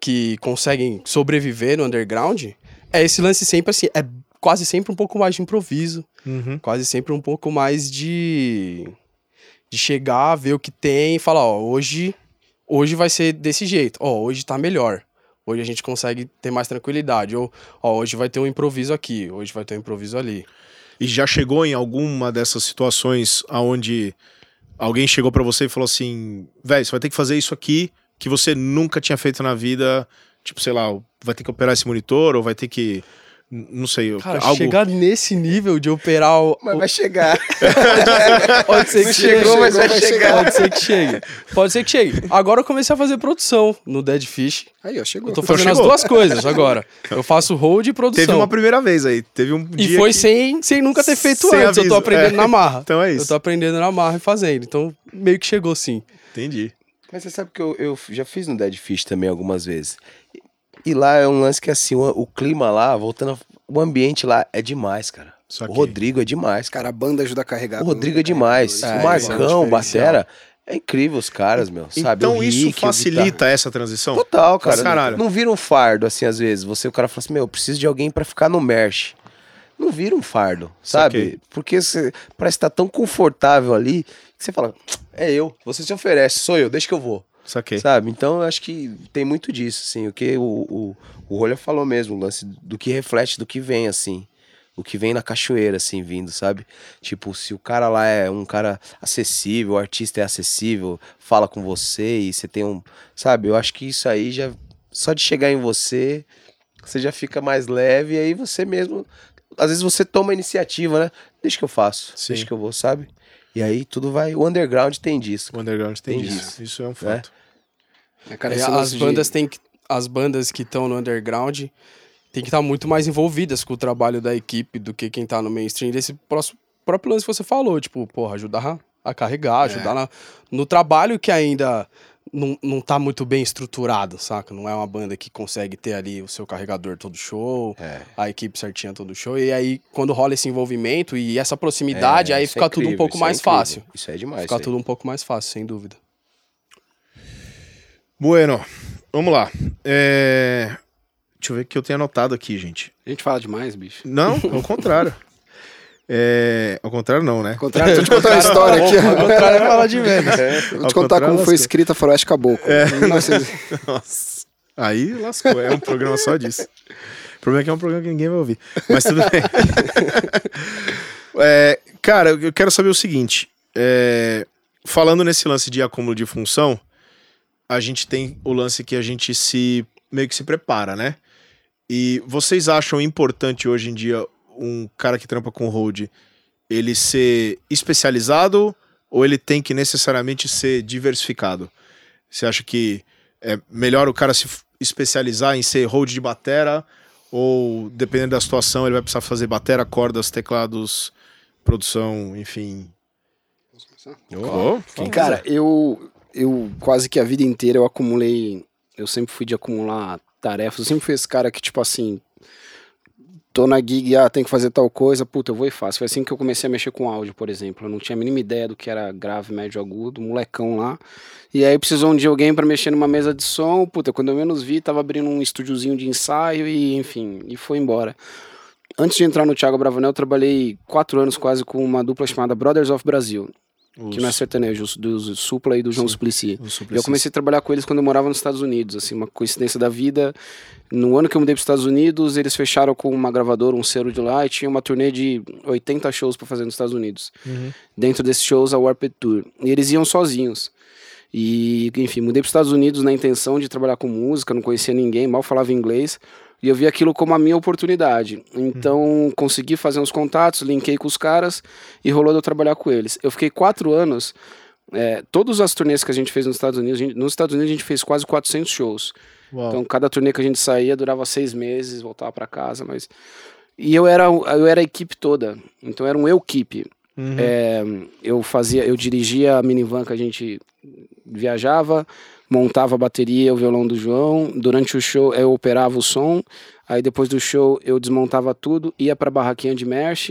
que conseguem sobreviver no underground, é esse lance sempre assim, é quase sempre um pouco mais de improviso, Uhum. quase sempre um pouco mais de de chegar, ver o que tem e falar, ó, hoje hoje vai ser desse jeito. Ó, hoje tá melhor. Hoje a gente consegue ter mais tranquilidade. Ou, ó, hoje vai ter um improviso aqui, hoje vai ter um improviso ali. E já chegou em alguma dessas situações aonde alguém chegou pra você e falou assim: velho, você vai ter que fazer isso aqui que você nunca tinha feito na vida. Tipo, sei lá, vai ter que operar esse monitor ou vai ter que. Não sei. Cara, algo... chegar nesse nível de operar o. Mas vai chegar. Pode ser que Não chegue. chegou, mas vai chegar. Pode ser que chegue. Pode ser que chegue. Agora eu comecei a fazer produção no Dead Fish. Aí, ó, chegou. Eu tô Então fazendo as chegou. duas coisas agora. Eu faço hold e produção. Teve uma primeira vez aí. Teve um E dia foi que- sem, sem nunca ter feito Sem antes. Eu tô aviso, aprendendo é. na marra. Então é Eu isso. tô aprendendo na marra e fazendo. Então, meio que chegou sim. Entendi. Mas você sabe que eu, eu já fiz no Dead Fish também algumas vezes. E, lá é um lance que assim, o, o clima lá, voltando, o ambiente lá é demais, cara. Saquei. O Rodrigo é demais, cara. A banda ajuda a carregar. O Rodrigo é demais. É, o é um Marcão, o diferencial. Batera, é incrível os caras, meu. Sabe? Então O isso Rick, o facilita essa transição? Total, cara. Caralho. Não vira um fardo, assim, às vezes. Você, o cara fala assim, meu, eu preciso de alguém pra ficar no merch. Não vira um fardo, sabe? Saquei. Porque você parece estar tão confortável ali que você fala, é eu, você se oferece, sou eu, deixa que eu vou. Saquei. Sabe? Então eu acho que tem muito disso, assim. O que o, o, o Rolha falou mesmo, o lance do que reflete do que vem, assim. O que vem na cachoeira, assim, vindo, sabe? Tipo, se o cara lá é um cara acessível, o artista é acessível, fala com você e você tem um. Sabe? Eu acho que isso aí já. Só de chegar em você, você já fica mais leve e aí você mesmo. Às vezes você toma a iniciativa, né? Deixa que eu faço, Sim. deixa que eu vou, sabe? E aí tudo vai. O underground tem disso. O underground tem, Tem isso. isso. Isso é um fato. É, cara, É, as lance de- bandas têm que. As bandas que estão no underground têm que estar muito mais envolvidas com o trabalho da equipe do que quem tá no mainstream. Desse próximo, próprio lance que você falou, tipo, porra, ajudar a carregar, ajudar na- no trabalho que ainda não, não tá muito bem estruturado, saca? Não é uma banda que consegue ter ali o seu carregador todo show, É. a equipe certinha todo show. E aí, quando rola esse envolvimento e essa proximidade, É, aí fica é tudo um incrível, pouco é mais incrível. fácil. Isso é demais. Fica aí. tudo um pouco mais fácil, sem dúvida. Bueno, vamos lá. É... Deixa eu ver o que eu tenho anotado aqui, gente. A gente fala demais, bicho. Não, ao contrário. É... Ao contrário, não, né? Ao contrário, deixa eu te contar uma história aqui. Ao contrário é falar de menos. Eu vou te contar como foi escrita a Faroeste Caboclo. É. Em 1900 Nossa. Aí lascou. É um programa só disso. O problema é que é um programa que ninguém vai ouvir. Mas tudo bem. É, cara, eu quero saber o seguinte. é, falando nesse lance de acúmulo de função, a gente tem o lance que a gente se meio que se prepara, né? E vocês acham importante hoje em dia um cara que trampa com hold ele ser especializado ou ele tem que necessariamente ser diversificado? Você acha que é melhor o cara se especializar em ser hold de batera ou dependendo da situação ele vai precisar fazer batera, cordas, teclados, produção, enfim. Oh, quem Cara, eu, eu quase que a vida inteira eu acumulei. Eu sempre fui de acumular tarefas. Eu sempre fui esse cara que, tipo assim. Tô na gig, ah, tem que fazer tal coisa, puta, eu vou e faço. Foi assim que eu comecei a mexer com áudio, por exemplo. Eu não tinha a mínima ideia do que era grave, médio, agudo, molecão lá. E aí precisou um de alguém pra mexer numa mesa de som, puta, quando eu menos vi, tava abrindo um estúdiozinho de ensaio e, enfim, e foi embora. Antes de entrar no Thiago Bravanel, eu trabalhei quatro anos quase com uma dupla chamada Brothers of Brasil. Os, que não é sertanejo, do Supla e do João Sim. Suplicy. os Eu Suplicy. comecei a trabalhar com eles quando eu morava nos Estados Unidos, assim, uma coincidência da vida. No ano que eu mudei para os Estados Unidos, eles fecharam com uma gravadora, um selo de lá, e tinha uma turnê de 80 shows para fazer nos Estados Unidos. Uhum. Dentro desses shows, a Warped Tour. E eles iam sozinhos. E, enfim, mudei para os Estados Unidos na intenção de trabalhar com música, não conhecia ninguém, mal falava inglês. E eu vi aquilo como a minha oportunidade. Então, consegui fazer uns contatos, linkei com os caras e rolou de eu trabalhar com eles. Eu fiquei quatro anos é, todas as turnês que a gente fez nos Estados Unidos, gente- nos Estados Unidos a gente fez quase 400 shows. Uau. Então, cada turnê que a gente saía durava seis meses, voltava para casa, mas... E eu era, eu era a equipe toda, então era um eu-keep. Uhum. É, eu fazia, eu dirigia a minivan que a gente viajava, montava a bateria, o violão do João. Durante o show eu operava o som. Aí depois do show eu desmontava tudo, ia pra barraquinha de merch,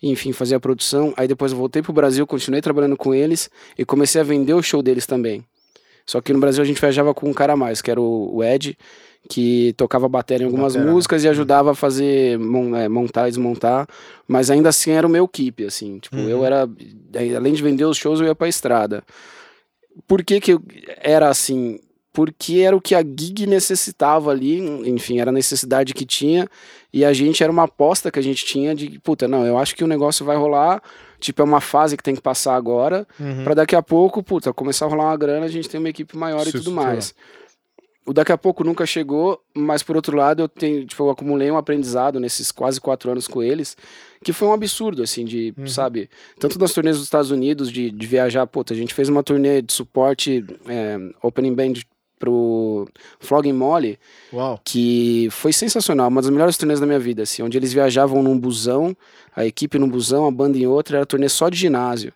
enfim, fazia a produção. Aí depois eu voltei pro Brasil, continuei trabalhando com eles e comecei a vender o show deles também. Só que no Brasil a gente viajava com um cara a mais, que era o, Ed, que tocava bateria em algumas Batera, né? músicas e ajudava a fazer, é, montar e desmontar. Mas ainda assim era o meu keep, assim. Tipo, Uhum. eu era. Além de vender os shows, eu ia pra estrada. Por que, que era assim? Porque era o que a gig necessitava ali, enfim, era a necessidade que tinha, e a gente era uma aposta que a gente tinha de, puta, não, eu acho que o negócio vai rolar, tipo, é uma fase que tem que passar agora, Uhum. Pra daqui a pouco, puta, começar a rolar uma grana, a gente tem uma equipe maior Se e tudo mais. O daqui a pouco nunca chegou, mas por outro lado eu tenho, tipo, eu acumulei um aprendizado nesses quase quatro anos com eles, que foi um absurdo, assim, de, Uhum. sabe, tanto nas turnês dos Estados Unidos, de, de viajar, puta, a gente fez uma turnê de suporte, é, opening band pro Flogging Molly, Uau. que foi sensacional, uma das melhores turnês da minha vida, assim, onde eles viajavam num busão, a equipe num busão, a banda em outra, era turnê só de ginásio.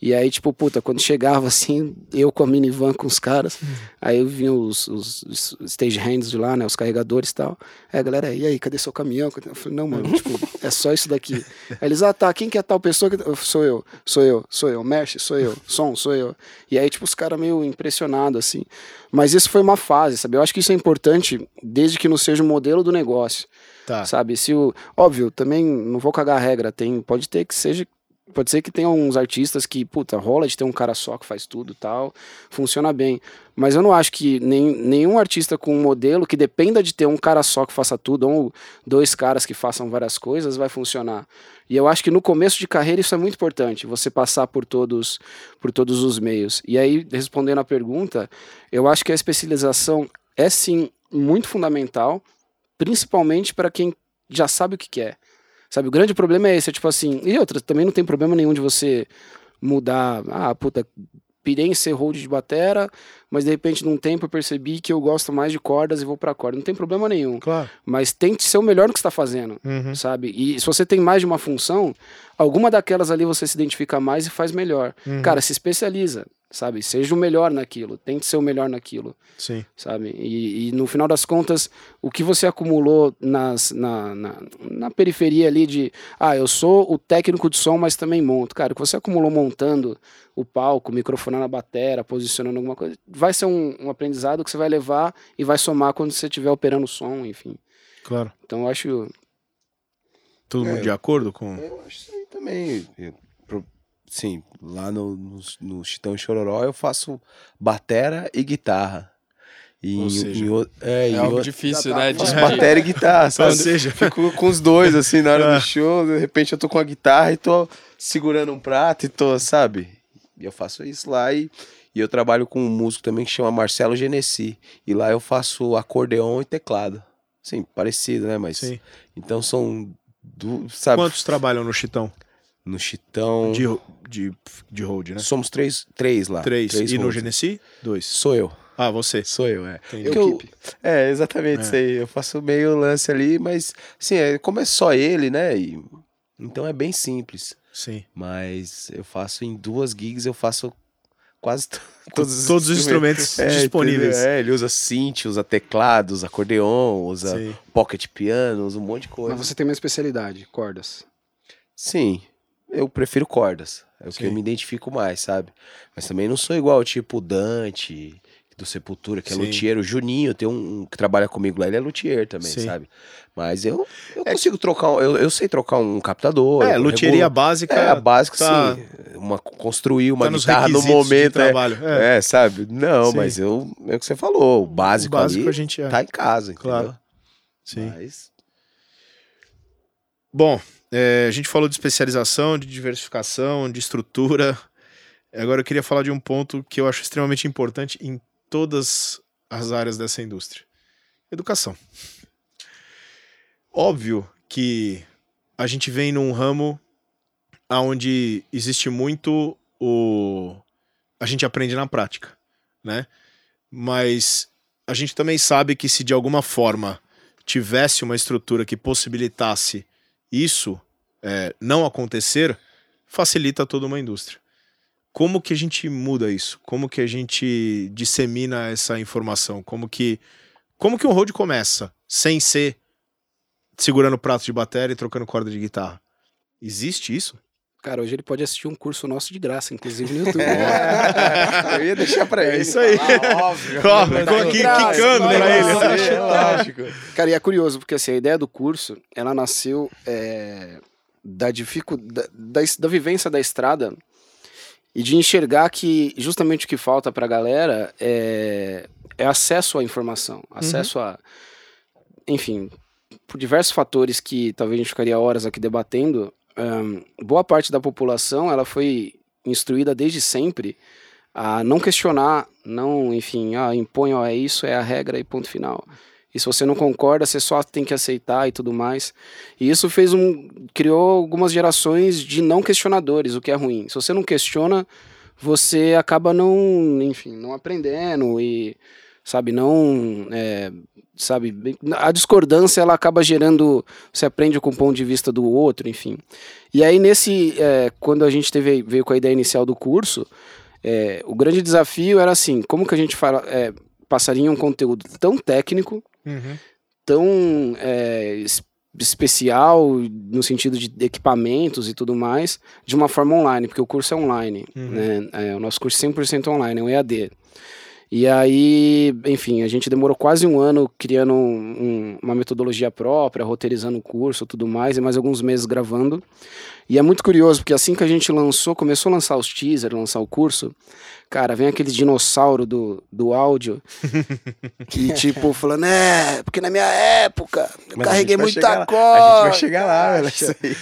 E aí, tipo, puta, quando chegava assim, eu com a minivan com os caras, aí eu vinha os, os, os stage hands de lá, né, os carregadores e tal. Aí a galera, e aí, cadê seu caminhão? Eu falei, não, mano, tipo, é só isso daqui. Aí eles, ah, tá, quem que é tal pessoa? que- Eu, sou eu, sou eu, sou eu, Merch, sou eu, som, sou eu. E aí, tipo, os caras meio impressionados, assim. Mas isso foi uma fase, sabe? Eu acho que isso é importante desde que não seja o modelo do negócio. Tá. Sabe? Se o. Óbvio, também não vou cagar a regra. Tem, pode ter que seja. Pode ser que tenha uns artistas que, puta, rola de ter um cara só que faz tudo tal. Funciona bem. Mas eu não acho que nem, nenhum artista com um modelo que dependa de ter um cara só que faça tudo, ou dois caras que façam várias coisas, vai funcionar. E eu acho que no começo de carreira isso é muito importante, você passar por todos, por todos os meios. E aí, respondendo a pergunta, eu acho que a especialização é sim muito fundamental, principalmente para quem já sabe o que quer. Sabe, o grande problema é esse, é tipo assim, e outra, também não tem problema nenhum de você mudar, ah, puta, pirei em ser hold de batera, mas de repente num tempo eu percebi que eu gosto mais de cordas e vou pra corda. Não tem problema nenhum, Claro. mas tente ser o melhor no que está fazendo, Uhum. sabe? E se você tem mais de uma função, alguma daquelas ali você se identifica mais e faz melhor. Uhum. Cara, se especializa, sabe? Seja o melhor naquilo, tente ser o melhor naquilo Sim. sabe? E, e no final das contas, o que você acumulou nas, na, na, na periferia ali de, ah, eu sou o técnico de som, mas também monto. Cara, o que você acumulou montando o palco, microfonando a batera, posicionando alguma coisa, vai ser um, um aprendizado que você vai levar e vai somar quando você estiver operando o som, enfim. Claro. Então eu acho. Todo É. mundo de acordo com. Eu acho isso aí também. Sim, lá no, no, no Chitão e Chororó eu faço batera e guitarra. E Ou em- seja, em o- é, É em algo o- difícil, Já tá né? De... faço batera e guitarra, Ou sabe? seja, Fico com os dois, assim, na hora Ah. do show. De repente eu tô com a guitarra e tô segurando um prato e tô, sabe? E eu faço isso lá e, e eu trabalho com um músico também que chama Marcelo Genesi. E lá eu faço acordeon e teclado. Sim, parecido, né? Mas. sim. Então são. Du, sabe? Quantos trabalham no Chitão? No Chitão. De, de, de hold, né? Somos três, três lá. Três. e no holds. Genesi? Dois. Sou eu. Ah, você. Sou eu, é. Entendi. Que eu- é, exatamente É. isso aí. Eu faço meio lance ali, mas, assim, é, como é só ele, né? e- então é bem simples. Sim. Mas eu faço em duas gigs, eu faço quase to- todos os Todos os instrumentos É, disponíveis. É, ele usa synth, usa teclado, usa acordeon, usa Sim. pocket piano, usa um monte de coisa. Mas você tem uma especialidade, cordas. Sim, eu prefiro cordas. É o que Sim. eu me identifico mais, sabe? Mas também não sou igual, tipo, Dante, que do Sepultura, que é Sim. luthier. O Juninho tem um, um que trabalha comigo lá, ele é luthier também, Sim. sabe? Mas eu, eu consigo trocar, um- eu, eu sei trocar um captador. É, luthieria básica. É, a básica, tá- sim. Uma, construir uma tá guitarra no momento. É, trabalho. É. é, sabe? Não, Sim. mas eu, é o que você falou, o básico, O básico ali a gente é. tá em casa, entendeu? Claro. Sim. Mas, Bom, é, a gente falou de especialização, de diversificação, de estrutura. Agora eu queria falar de um ponto que eu acho extremamente importante em todas as áreas dessa indústria: educação. Óbvio que a gente vem num ramo onde existe muito o. A gente aprende na prática, né? Mas a gente também sabe que se de alguma forma tivesse uma estrutura que possibilitasse isso é, não acontecer, facilita toda uma indústria. Como que a gente muda isso? Como que a gente dissemina essa informação? Como que como que um road começa sem ser segurando prato de bateria e trocando corda de guitarra? Existe isso? Cara, hoje ele pode assistir um curso nosso de graça, inclusive no YouTube. eu ia deixar pra É ele. isso aí. falar, óbvio. Ó, eu- aqui Graça, quicando pra ele. É lógico. Cara, e é curioso, porque assim, a ideia do curso, ela nasceu é, da dificuldade, da, da vivência da estrada e de enxergar que justamente o que falta pra galera é, é acesso à informação, acesso a, enfim, por diversos fatores que talvez a gente ficaria horas aqui debatendo, ahn, boa parte da população, ela foi instruída desde sempre a não questionar, não, enfim, ah, impõe, ó, é isso, é a regra e ponto final. E se você não concorda, você só tem que aceitar e tudo mais. E isso fez um. criou algumas gerações de não questionadores, o que é ruim. Se você não questiona, você acaba não, enfim, não aprendendo e, sabe, não. é, sabe, a discordância ela acaba gerando. Você aprende com o ponto de vista do outro, enfim. E aí, nesse. é, quando a gente teve, veio com a ideia inicial do curso, é, o grande desafio era assim: como que a gente fala, é, passaria um conteúdo tão técnico Uhum. tão é, es- especial no sentido de equipamentos e tudo mais, de uma forma online, porque o curso é online, Uhum. né? É, o nosso curso é 100% online, é um EAD. E aí, enfim, a gente demorou quase um ano criando um- um- uma metodologia própria, roteirizando o curso tudo mais, e mais alguns meses gravando. E é muito curioso, porque assim que a gente lançou, começou a lançar os teasers, lançar o curso, cara, vem aquele dinossauro do, do áudio, que tipo, falando, é, porque na minha época eu Mas carreguei muita corda. A gente vai chegar lá, velho. Isso aí.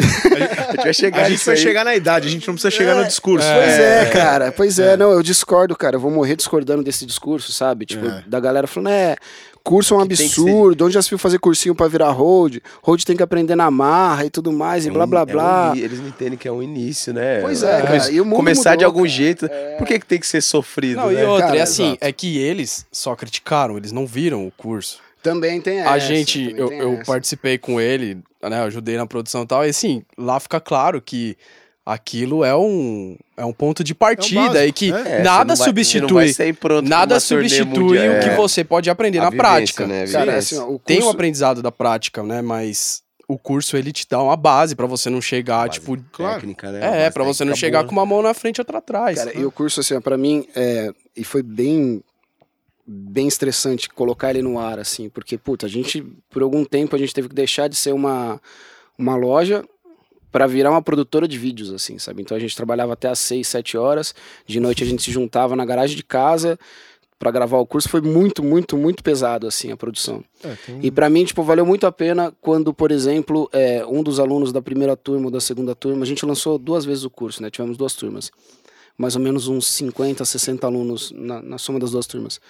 A gente vai chegar A gente vai aí. chegar na idade, a gente não precisa chegar no discurso. Pois é, cara, pois é. não, eu discordo, cara, eu vou morrer discordando desse discurso, sabe? Tipo, É. da galera falando, é, curso é um absurdo, onde já se viu fazer cursinho pra virar road, road tem que aprender na marra e tudo mais, e É blá um- blá é um blá. eles não entendem que é um início, né? Pois é, Come- cara, e o mundo Começar de mudou, algum cara. jeito. Por que, que tem que ser sofrido, Não, né? e outra, Cara, é assim, exato. é que eles só criticaram, eles não viram o curso. Também tem essa. a gente, eu, eu participei com ele, né? Eu ajudei na produção e tal, e assim, lá fica claro que aquilo é um, é um ponto de partida básico, e que é. É, nada vai- substitui. Nada substitui o que É. você pode aprender A na vivência, prática. né? A Cara, assim, ó, o Tem um curso- aprendizado da prática, né? Mas o curso ele te dá uma base pra você não chegar, Base tipo. Claro. técnica, né? É, pra você não chegar boa. com uma mão na frente e outra atrás. Cara, e o curso, assim, ó, pra mim, é, e foi bem bem estressante colocar ele no ar, assim, porque, puta, a gente, por algum tempo, a gente teve que deixar de ser uma, uma loja para virar uma produtora de vídeos, assim, sabe? Então a gente trabalhava até às 6, 7 horas, de noite a gente se juntava na garagem de casa para gravar o curso, foi muito, muito, muito pesado, assim, a produção. É, tem- E pra mim, tipo, valeu muito a pena quando, por exemplo, é, um dos alunos da primeira turma ou da segunda turma, a gente lançou duas vezes o curso, né? Tivemos duas turmas. Mais ou menos uns 50, 60 alunos na, na soma das duas turmas.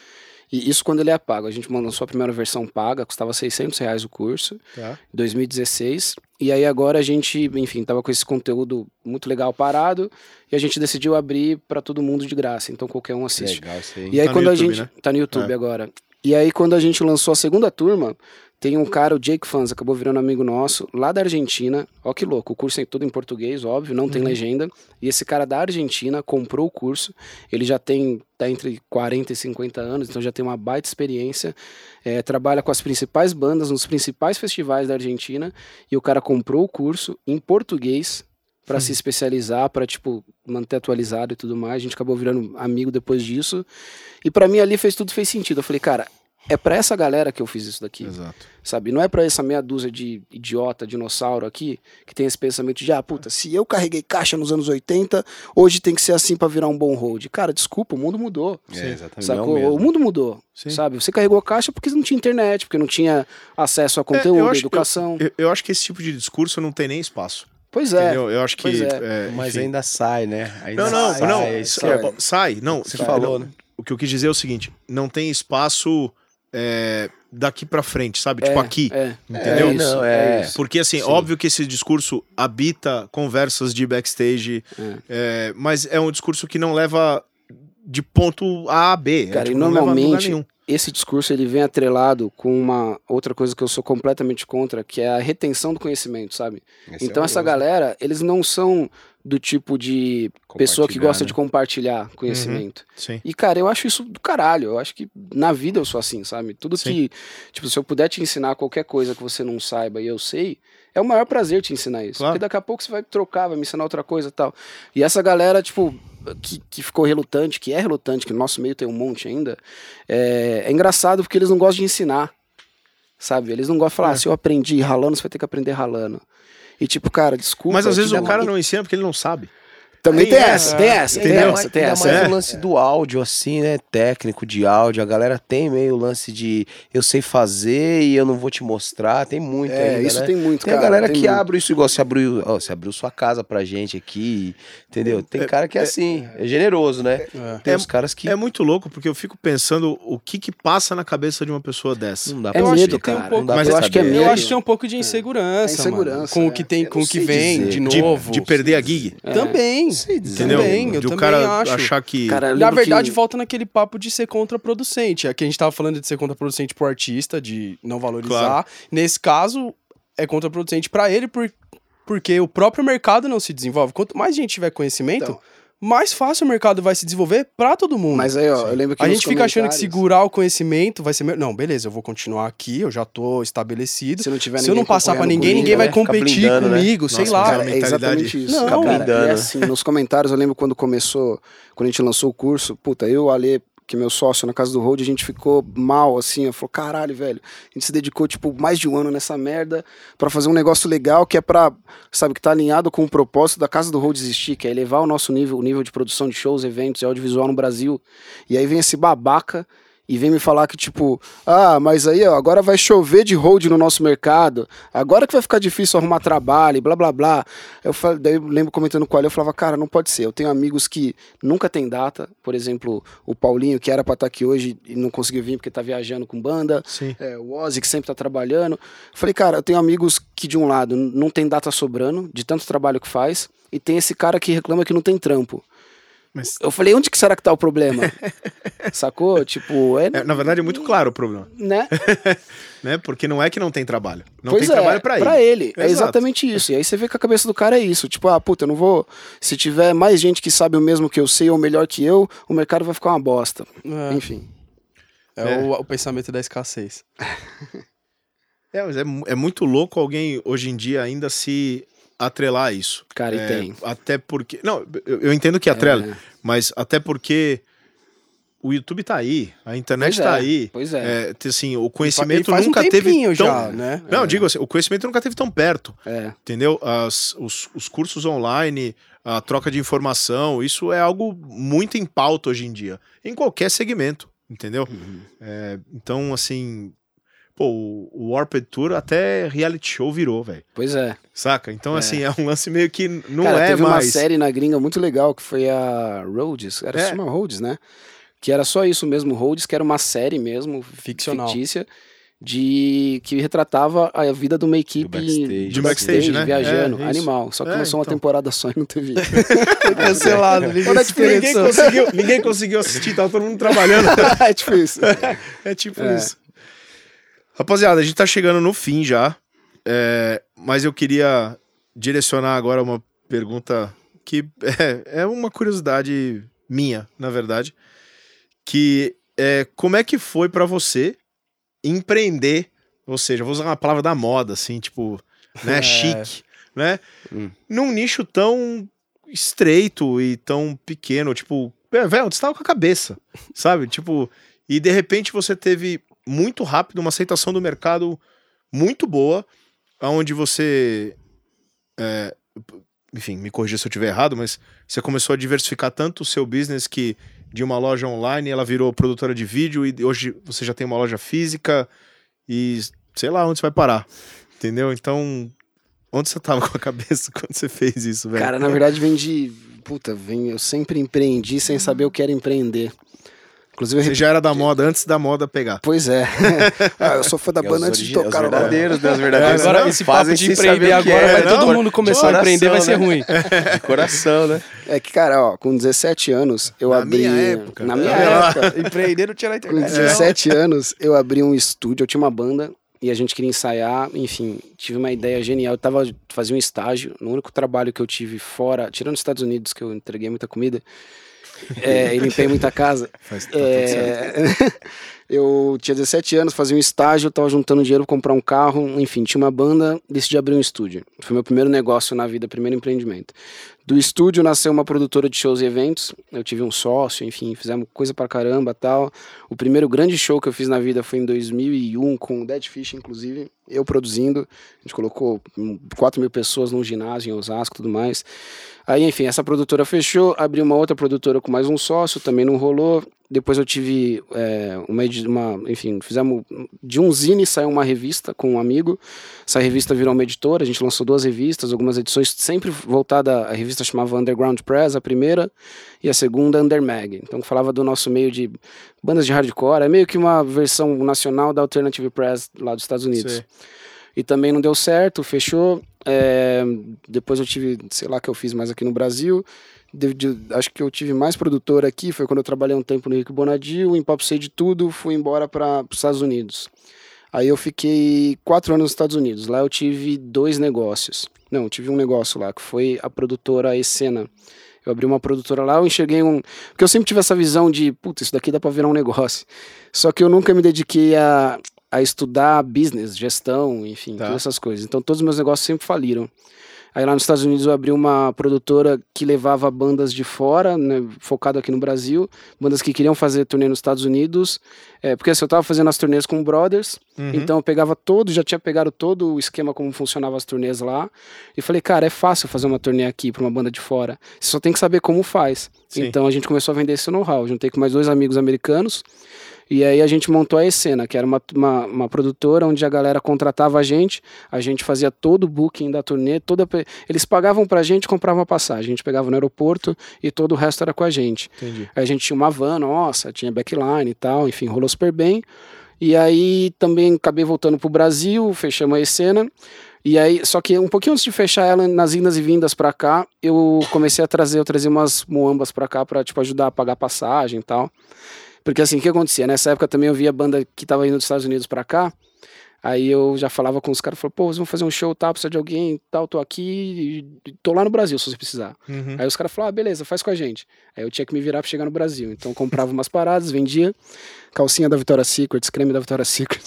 E isso quando ele é pago. A gente lançou a primeira versão paga, custava 600 reais o curso, Tá. 2016. E aí agora a gente, enfim, tava com esse conteúdo muito legal parado e a gente decidiu abrir para todo mundo de graça. Então qualquer um assiste. Legal, aí. E aí Tá no quando a YouTube, gente. né? Tá no YouTube É. agora. E aí quando a gente lançou a segunda turma, tem um cara, o Jake Fans, acabou virando amigo nosso, lá da Argentina. Ó que louco, o curso é todo em português, óbvio, não Uhum. tem legenda. E esse cara da Argentina comprou o curso. Ele já tem, tá entre 40 e 50 anos, então já tem uma baita experiência. É, trabalha com as principais bandas nos principais festivais da Argentina. E o cara comprou o curso em português pra se especializar, pra, tipo, manter atualizado e tudo mais. A gente acabou virando amigo depois disso. E pra mim ali fez tudo fez sentido. Eu falei, cara, é pra essa galera que eu fiz isso daqui. Exato. Sabe? Não é pra essa meia dúzia de idiota, dinossauro aqui, que tem esse pensamento de, ah, puta, se eu carreguei caixa nos anos 80, hoje tem que ser assim pra virar um bom hold. Cara, desculpa, o mundo mudou. É, exatamente. Sacou? é o mundo mudou. Sim. Sabe? Você carregou caixa porque não tinha internet, porque não tinha acesso a conteúdo, É, eu acho- educação. Eu, eu acho que esse tipo de discurso não tem nem espaço. pois é. Entendeu? Eu acho que. É. é, Mas ainda sai, né? Ainda Não, não, sai, não. sai, Sai, sai. sai, Não, Você sai, falou, não. né? O que eu quis dizer é o seguinte: não tem espaço é, daqui pra frente, sabe? Tipo É, aqui. É, Entendeu? É isso, Não, é é. isso. Porque, assim, Sim. óbvio que esse discurso habita conversas de backstage, É. é, mas é um discurso que não leva de ponto A a B. é, Cara, tipo, e normalmente esse discurso ele vem atrelado com uma outra coisa que eu sou completamente contra, que é a retenção do conhecimento, sabe? Esse então é essa galera, eles não são do tipo de pessoa que gosta né? de compartilhar conhecimento. Sim. E, cara, eu acho isso do caralho. Eu acho que na vida eu sou assim, sabe? Tudo Sim. que. Tipo, se eu puder te ensinar qualquer coisa que você não saiba e eu sei, é o maior prazer te ensinar isso. Claro. Porque daqui a pouco você vai trocar, vai me ensinar outra coisa e tal. E essa galera, tipo. Que, que ficou relutante, que é relutante, que no nosso meio tem um monte ainda, é, é engraçado porque eles não gostam de ensinar, sabe? Eles não gostam de falar, É. ah, se eu aprendi ralando, você vai ter que aprender ralando. E tipo, cara, desculpa. Mas às vezes o cara não ensina porque ele não sabe. Também tem é, essa, tem essa, tem entendeu? essa, tem essa. mais É. o lance do áudio, assim, né? Técnico de áudio. A galera tem meio o lance de eu sei fazer e eu não vou te mostrar. Tem muito É, ainda, isso né? tem muito, Tem cara. a galera tem que muito. abre isso igual você abriu, ó, você abriu sua casa pra gente aqui, entendeu? Tem cara que é assim, é generoso, né? É. Tem É- os caras que É muito louco porque eu fico pensando o que que passa na cabeça de uma pessoa dessa. não dá É pra Eu acho medo, que tem um cara. pouco- Mas eu acho que é medo. Eu acho que tem um pouco de insegurança, É insegurança, com o é. que tem, com o não que vem de novo. de perder a gig. É. Também. Entendeu? Também, eu de o também cara acho. achar que. Cara, Na verdade, que- volta naquele papo de ser contraproducente. Aqui a gente tava falando de ser contraproducente pro artista, de não valorizar. Claro. Nesse caso, é contraproducente pra ele por, porque o próprio mercado não se desenvolve. Quanto mais gente tiver conhecimento, Então. Mais fácil o mercado vai se desenvolver pra todo mundo. Mas aí, ó, eu lembro que a gente fica achando que segurar o conhecimento vai ser melhor. Não, beleza, eu vou continuar aqui, eu já tô estabelecido. Se não tiver Se eu não passar pra concorrendo ninguém, comigo, ninguém vai né? Fica competir blindando, né? comigo, sei Nossa, lá. Cara, é exatamente isso. Não, cara, blindando. e assim, nos comentários, eu lembro quando começou, quando a gente lançou o curso, puta, eu, Ale, que é meu sócio na casa do Road, a gente ficou mal, assim, eu falou, caralho, velho, a gente se dedicou, tipo, mais de um ano nessa merda pra fazer um negócio legal que é pra, sabe, que tá alinhado com o propósito da casa do Road existir, que é elevar o nosso nível, o nível de produção de shows, eventos e audiovisual no Brasil. E aí vem esse babaca e vem me falar que, tipo, ah, mas aí, ó, agora vai chover de hold no nosso mercado, agora que vai ficar difícil arrumar trabalho, e blá blá blá. Eu daí eu lembro comentando com ele, eu falava, cara, não pode ser. Eu tenho amigos que nunca tem data, por exemplo, o Paulinho, que era pra estar aqui hoje e não conseguiu vir porque tá viajando com banda, é, o Ozzy, que sempre tá trabalhando. Eu falei, cara, eu tenho amigos que, de um lado, não tem data sobrando, de tanto trabalho que faz, e tem esse cara que reclama que não tem trampo. Mas, Eu falei, onde que será que tá o problema? Sacou? Tipo, é. é, na verdade, é muito claro o problema. né? Né? Porque não é que não tem trabalho. Não pois tem é, trabalho pra ele. Pra ele. É Exato. exatamente isso. E aí você vê que a cabeça do cara é isso. Tipo, ah, puta, eu não vou. Se tiver mais gente que sabe o mesmo que eu sei ou melhor que eu, o mercado vai ficar uma bosta. É, Enfim. é É. O, o pensamento da escassez. É, mas é, é muito louco alguém hoje em dia ainda se atrelar isso. Cara, e É, tem. Até porque. Não, eu, eu entendo que atrela, É. mas até porque o YouTube tá aí, a internet Pois tá é, aí. Pois é. É, assim, o conhecimento E faz um nunca teve tão... já, né? Não, eu digo assim, o conhecimento nunca teve tão perto, É. entendeu? As, os, os cursos online, a troca de informação, isso é algo muito em pauta hoje em dia, em qualquer segmento, entendeu? Uhum. É, então, assim, pô, o, Warped Tour até reality show virou, velho. Pois é. Saca? Então, É. assim, é um lance meio que não Cara, é teve mais. uma série na gringa muito legal que foi a Rhodes. Era É. chama Rhodes, né? Que era só isso mesmo, Rhodes, que era uma série mesmo, Ficcional. fictícia, de que retratava a vida de uma equipe backstage. De backstage, né? viajando, É, isso. animal. Só que É, lançou uma então. temporada só e não teve. Foi cancelado. Ninguém tipo, ninguém, conseguiu, ninguém conseguiu assistir, tava todo mundo trabalhando. é tipo isso. É tipo É. isso. Rapaziada, a gente tá chegando no fim já. é, mas eu queria direcionar agora uma pergunta que é, é uma curiosidade minha, na verdade. Que é como é que foi pra você empreender? Ou seja, vou usar uma palavra da moda, assim, tipo, né? É. Chique. né? Num nicho tão estreito e tão pequeno, tipo, é, velho, você tava com a cabeça, sabe? Tipo, e de repente você teve muito rápido uma aceitação do mercado muito boa, onde você. é, enfim, me corrija se eu estiver errado, mas você começou a diversificar tanto o seu business que de uma loja online ela virou produtora de vídeo e hoje você já tem uma loja física e sei lá onde você vai parar. Entendeu? Então, onde você tava com a cabeça quando você fez isso, velho? Cara, na verdade vem de. Puta, vem. Eu sempre empreendi sem saber o que era empreender. Inclusive, eu Você já era da moda antes da moda pegar. Pois é. ah, eu sou fã da É os banda antes de origi- tocar os verdadeiros, Deus verdadeiros. Agora, Não, esse papo de empreender agora, é, vai não, todo mundo começar a coração, empreender, vai ser né? ruim. De coração, né? É que, cara, ó, com 17 anos, eu Na abri. minha época. Na minha É. época. Empreender não tinha na Com internet. 17 anos, eu abri um estúdio, eu tinha uma banda e a gente queria ensaiar, enfim, tive uma ideia genial. Eu tava fazia um estágio, no único trabalho que eu tive fora, tirando os Estados Unidos, que eu entreguei muita comida, é, e limpei muita casa. Faz, tá. É, eu tinha 17 anos, fazia um estágio, tava juntando dinheiro pra comprar um carro, enfim, tinha uma banda, decidi abrir um estúdio. Foi meu primeiro negócio na vida, primeiro empreendimento. Do estúdio nasceu uma produtora de shows e eventos. Eu tive um sócio, enfim, fizemos coisa pra caramba tal. O primeiro grande show que eu fiz na vida foi em 2001, com o Dead Fish, inclusive. Eu produzindo. A gente colocou hum, 4 mil pessoas num ginásio em Osasco e tudo mais. Aí, enfim, essa produtora fechou. Abri uma outra produtora com mais um sócio, também não rolou. Depois eu tive é, uma, uma. Enfim, fizemos. De um zine saiu uma revista com um amigo. Essa revista virou uma editora. A gente lançou duas revistas, algumas edições sempre voltada. A revista chamava Underground Press, a primeira, e a segunda Under Mag. Então falava do nosso meio de bandas de hardcore. É meio que uma versão nacional da Alternative Press lá dos Estados Unidos. Sei. E também não deu certo, fechou. É, depois eu tive, sei lá, que eu fiz mais aqui no Brasil. De- de- acho que eu tive mais produtor aqui, foi quando eu trabalhei um tempo no Rico Bonadil, em Pop Sei de tudo, fui embora para os Estados Unidos. Aí eu fiquei quatro anos nos Estados Unidos. Lá eu tive dois negócios. Não, tive um negócio lá, que foi a produtora Escena. Eu abri uma produtora lá, eu enxerguei um. Porque eu sempre tive essa visão de, puta, isso daqui dá pra virar um negócio. Só que eu nunca me dediquei a, a estudar business, gestão, enfim, Tá. todas essas coisas. Então todos os meus negócios sempre faliram. Aí lá nos Estados Unidos eu abri uma produtora que levava bandas de fora, né, focado aqui no Brasil, bandas que queriam fazer turnê nos Estados Unidos, é, porque assim, eu tava fazendo as turnês com o Brothers, Uhum. então eu pegava todo, já tinha pegado todo o esquema como funcionava as turnês lá, e falei, cara, é fácil fazer uma turnê aqui pra uma banda de fora, você só tem que saber como faz. Sim. Então a gente começou a vender esse know-how, juntei com mais dois amigos americanos, e aí a gente montou a Escena, que era uma, uma, uma produtora onde a galera contratava a gente, a gente fazia todo o booking da turnê, toda eles pagavam pra gente, compravam a passagem, a gente pegava no aeroporto e todo o resto era com a gente. Entendi. Aí a gente tinha uma van, nossa, tinha backline e tal, enfim, rolou super bem. E aí também acabei voltando pro Brasil, fechamos a Escena. E aí, só que um pouquinho antes de fechar ela, nas indas e vindas pra cá, eu comecei a trazer, eu trazia umas muambas pra cá pra, tipo, ajudar a pagar passagem e tal. Porque assim, o que acontecia? Nessa época também eu via banda que tava indo dos Estados Unidos pra cá. Aí eu já falava com os caras, falava, pô, vocês vão fazer um show, tal, precisa de alguém, tal, tô aqui, tô lá no Brasil, se você precisar. Uhum. Aí os caras falaram, ah, beleza, faz com a gente. Aí eu tinha que me virar pra chegar no Brasil. Então eu comprava umas paradas, vendia, calcinha da Victoria's Secret, creme da Victoria's Secret,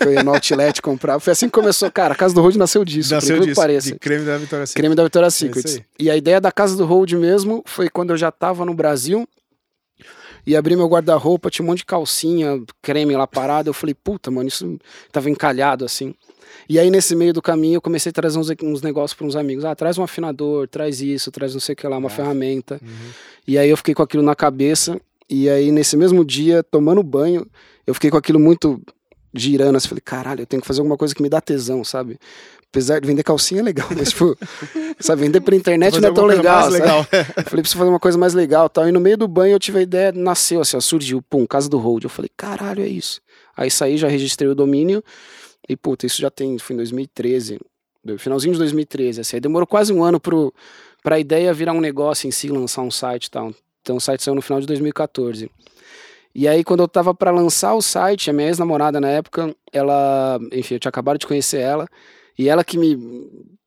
que eu ia no outlet comprar. Foi assim que começou. Cara, a Casa do Road nasceu disso, Nasceu disso, pareça. de creme da Vitória Secret. Creme da Victoria's É isso Secret. aí. e a ideia da Casa do Road mesmo foi quando eu já tava no Brasil e abri meu guarda-roupa, tinha um monte de calcinha, creme lá parado. Eu falei, puta, mano, isso tava encalhado assim. E aí, nesse meio do caminho, eu comecei a trazer uns, uns negócios para uns amigos. Ah, traz um afinador, traz isso, traz não sei o que lá, uma ferramenta. E aí eu fiquei com aquilo na cabeça. E aí, nesse mesmo dia, tomando banho, eu fiquei com aquilo muito girando. Assim, falei, caralho, eu tenho que fazer alguma coisa que me dá tesão, sabe? Apesar de vender calcinha é legal, mas, tipo, sabe, vender pra internet não é tão legal. legal. Eu falei, preciso fazer uma coisa mais legal e tal. E no meio do banho eu tive a ideia, nasceu assim, ó, surgiu, pum, Casa do Road. Eu falei, caralho, é isso. Aí saí, já registrei o domínio. E, puta, isso já tem, foi em 2013. do- Finalzinho de 2013, assim. Aí demorou quase um ano pro, pra ideia virar um negócio em si, lançar um site e tal. Então o site saiu no final de 2014. E aí, quando eu tava pra lançar o site, a minha ex-namorada na época, ela, enfim, eu tinha acabado de conhecer ela. E ela que me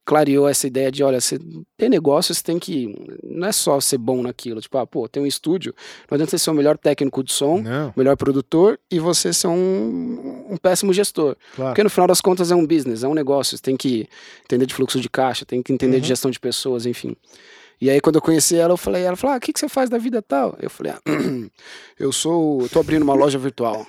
clareou essa ideia de, olha, você tem negócio, você tem que. Não é só ser bom naquilo. Tipo, ah, pô, tem um estúdio, não adianta você ser o melhor técnico de som, Não, melhor produtor e você ser um, um péssimo gestor. claro. Porque no final das contas é um business, é um negócio. Você tem que entender de fluxo de caixa, tem que entender de gestão de pessoas, enfim. E aí, quando eu conheci ela, eu falei, ela falou: ah, o que, que você faz da vida tal? Eu falei, ah, eu sou. Eu tô abrindo uma loja virtual.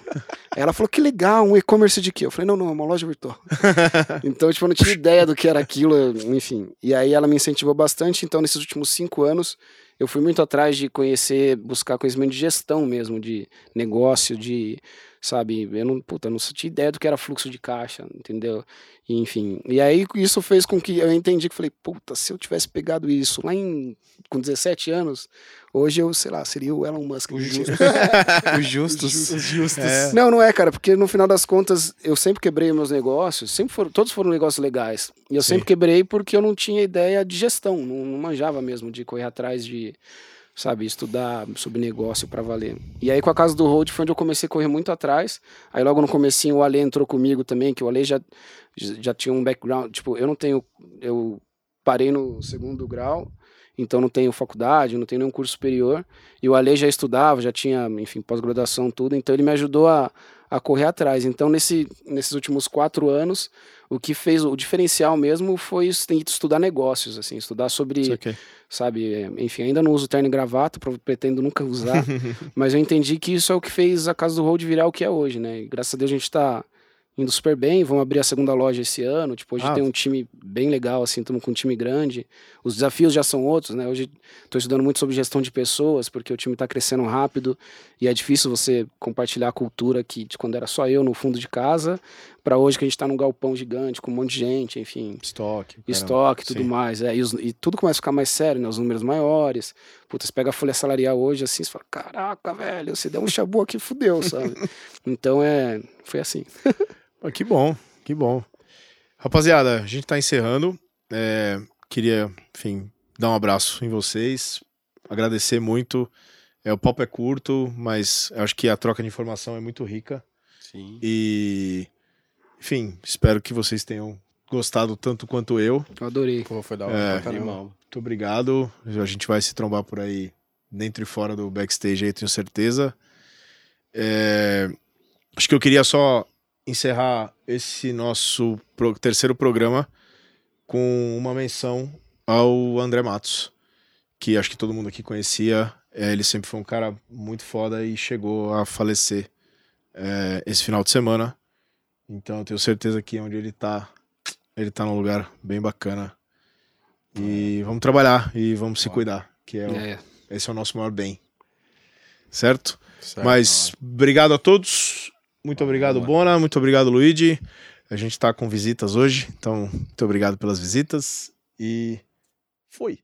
ela falou, que legal, um e-commerce de quê? Eu falei, não, não, é uma loja virtual. então, tipo, eu não tinha ideia do que era aquilo, enfim. E aí ela me incentivou bastante. Então, nesses últimos cinco anos, eu fui muito atrás de conhecer, buscar conhecimento de gestão mesmo, de negócio, de, sabe, eu não, puta, eu não tinha ideia do que era fluxo de caixa, entendeu? E, enfim, e aí isso fez com que eu entendi que falei, puta, se eu tivesse pegado isso lá em, com 17 anos, hoje eu, sei lá, seria o Elon Musk. O. Os justos. Os justos. Não, não é, cara, porque no final das contas eu sempre quebrei meus negócios, sempre foram, todos foram negócios legais. E eu Sim. sempre quebrei porque eu não tinha ideia de gestão, não, não manjava mesmo de correr atrás de, sabe, estudar sobre negócio pra valer. E aí com a casa do Road foi onde eu comecei a correr muito atrás. Aí logo no comecinho o Ale entrou comigo também, que o Ale já já tinha um background, tipo, eu não tenho eu parei no segundo grau, então não tenho faculdade, não tenho nenhum curso superior. E o Ale já estudava, já tinha, enfim, pós-graduação, tudo. Então ele me ajudou a, a correr atrás. Então nesse, nesses últimos quatro anos, o que fez o diferencial mesmo foi es- tem que estudar negócios, assim, estudar sobre, sabe, é, enfim, ainda não uso terno e gravata, pretendo nunca usar, mas eu entendi que isso é o que fez a Casa do Road virar o que é hoje, né? E graças a Deus a gente tá indo super bem, vamos abrir a segunda loja esse ano, tipo, hoje Ah. tem um time bem legal, assim, estamos com um time grande, os desafios já são outros, né? Hoje estou estudando muito sobre gestão de pessoas, porque o time está crescendo rápido e é difícil você compartilhar a cultura que de quando era só eu no fundo de casa, para hoje que a gente está num galpão gigante com um monte de gente, enfim, Estoque. caramba. estoque e tudo Sim. mais. É, e, os- e tudo começa a ficar mais sério, né? Os números maiores. Puta, você pega a folha salarial hoje assim, você fala, caraca, velho, você deu um chabu aqui, fudeu, sabe? então é. Foi assim. Que bom, que bom. Rapaziada, a gente tá encerrando. É, queria, enfim, dar um abraço em vocês. Agradecer muito. É, o papo é curto, mas eu acho que a troca de informação é muito rica. Sim. E, enfim, espero que vocês tenham gostado tanto quanto eu. Eu adorei. Pô, foi da hora É. pra caramba. Muito obrigado. A gente vai se trombar por aí, dentro e fora do backstage aí, tenho certeza. É, Acho que eu queria só encerrar esse nosso pro- terceiro programa com uma menção ao André Matos, que acho que todo mundo aqui conhecia. É, ele sempre foi um cara muito foda e chegou a falecer é, esse final de semana. Então eu tenho certeza que onde ele tá, ele tá num lugar bem bacana. E vamos trabalhar e vamos se cuidar, que é, o- É, esse é o nosso maior bem. Certo? Certo. Mas obrigado a todos. Muito obrigado, Bona. Muito obrigado, Luigi. A gente tá com visitas hoje, então muito obrigado pelas visitas e fui.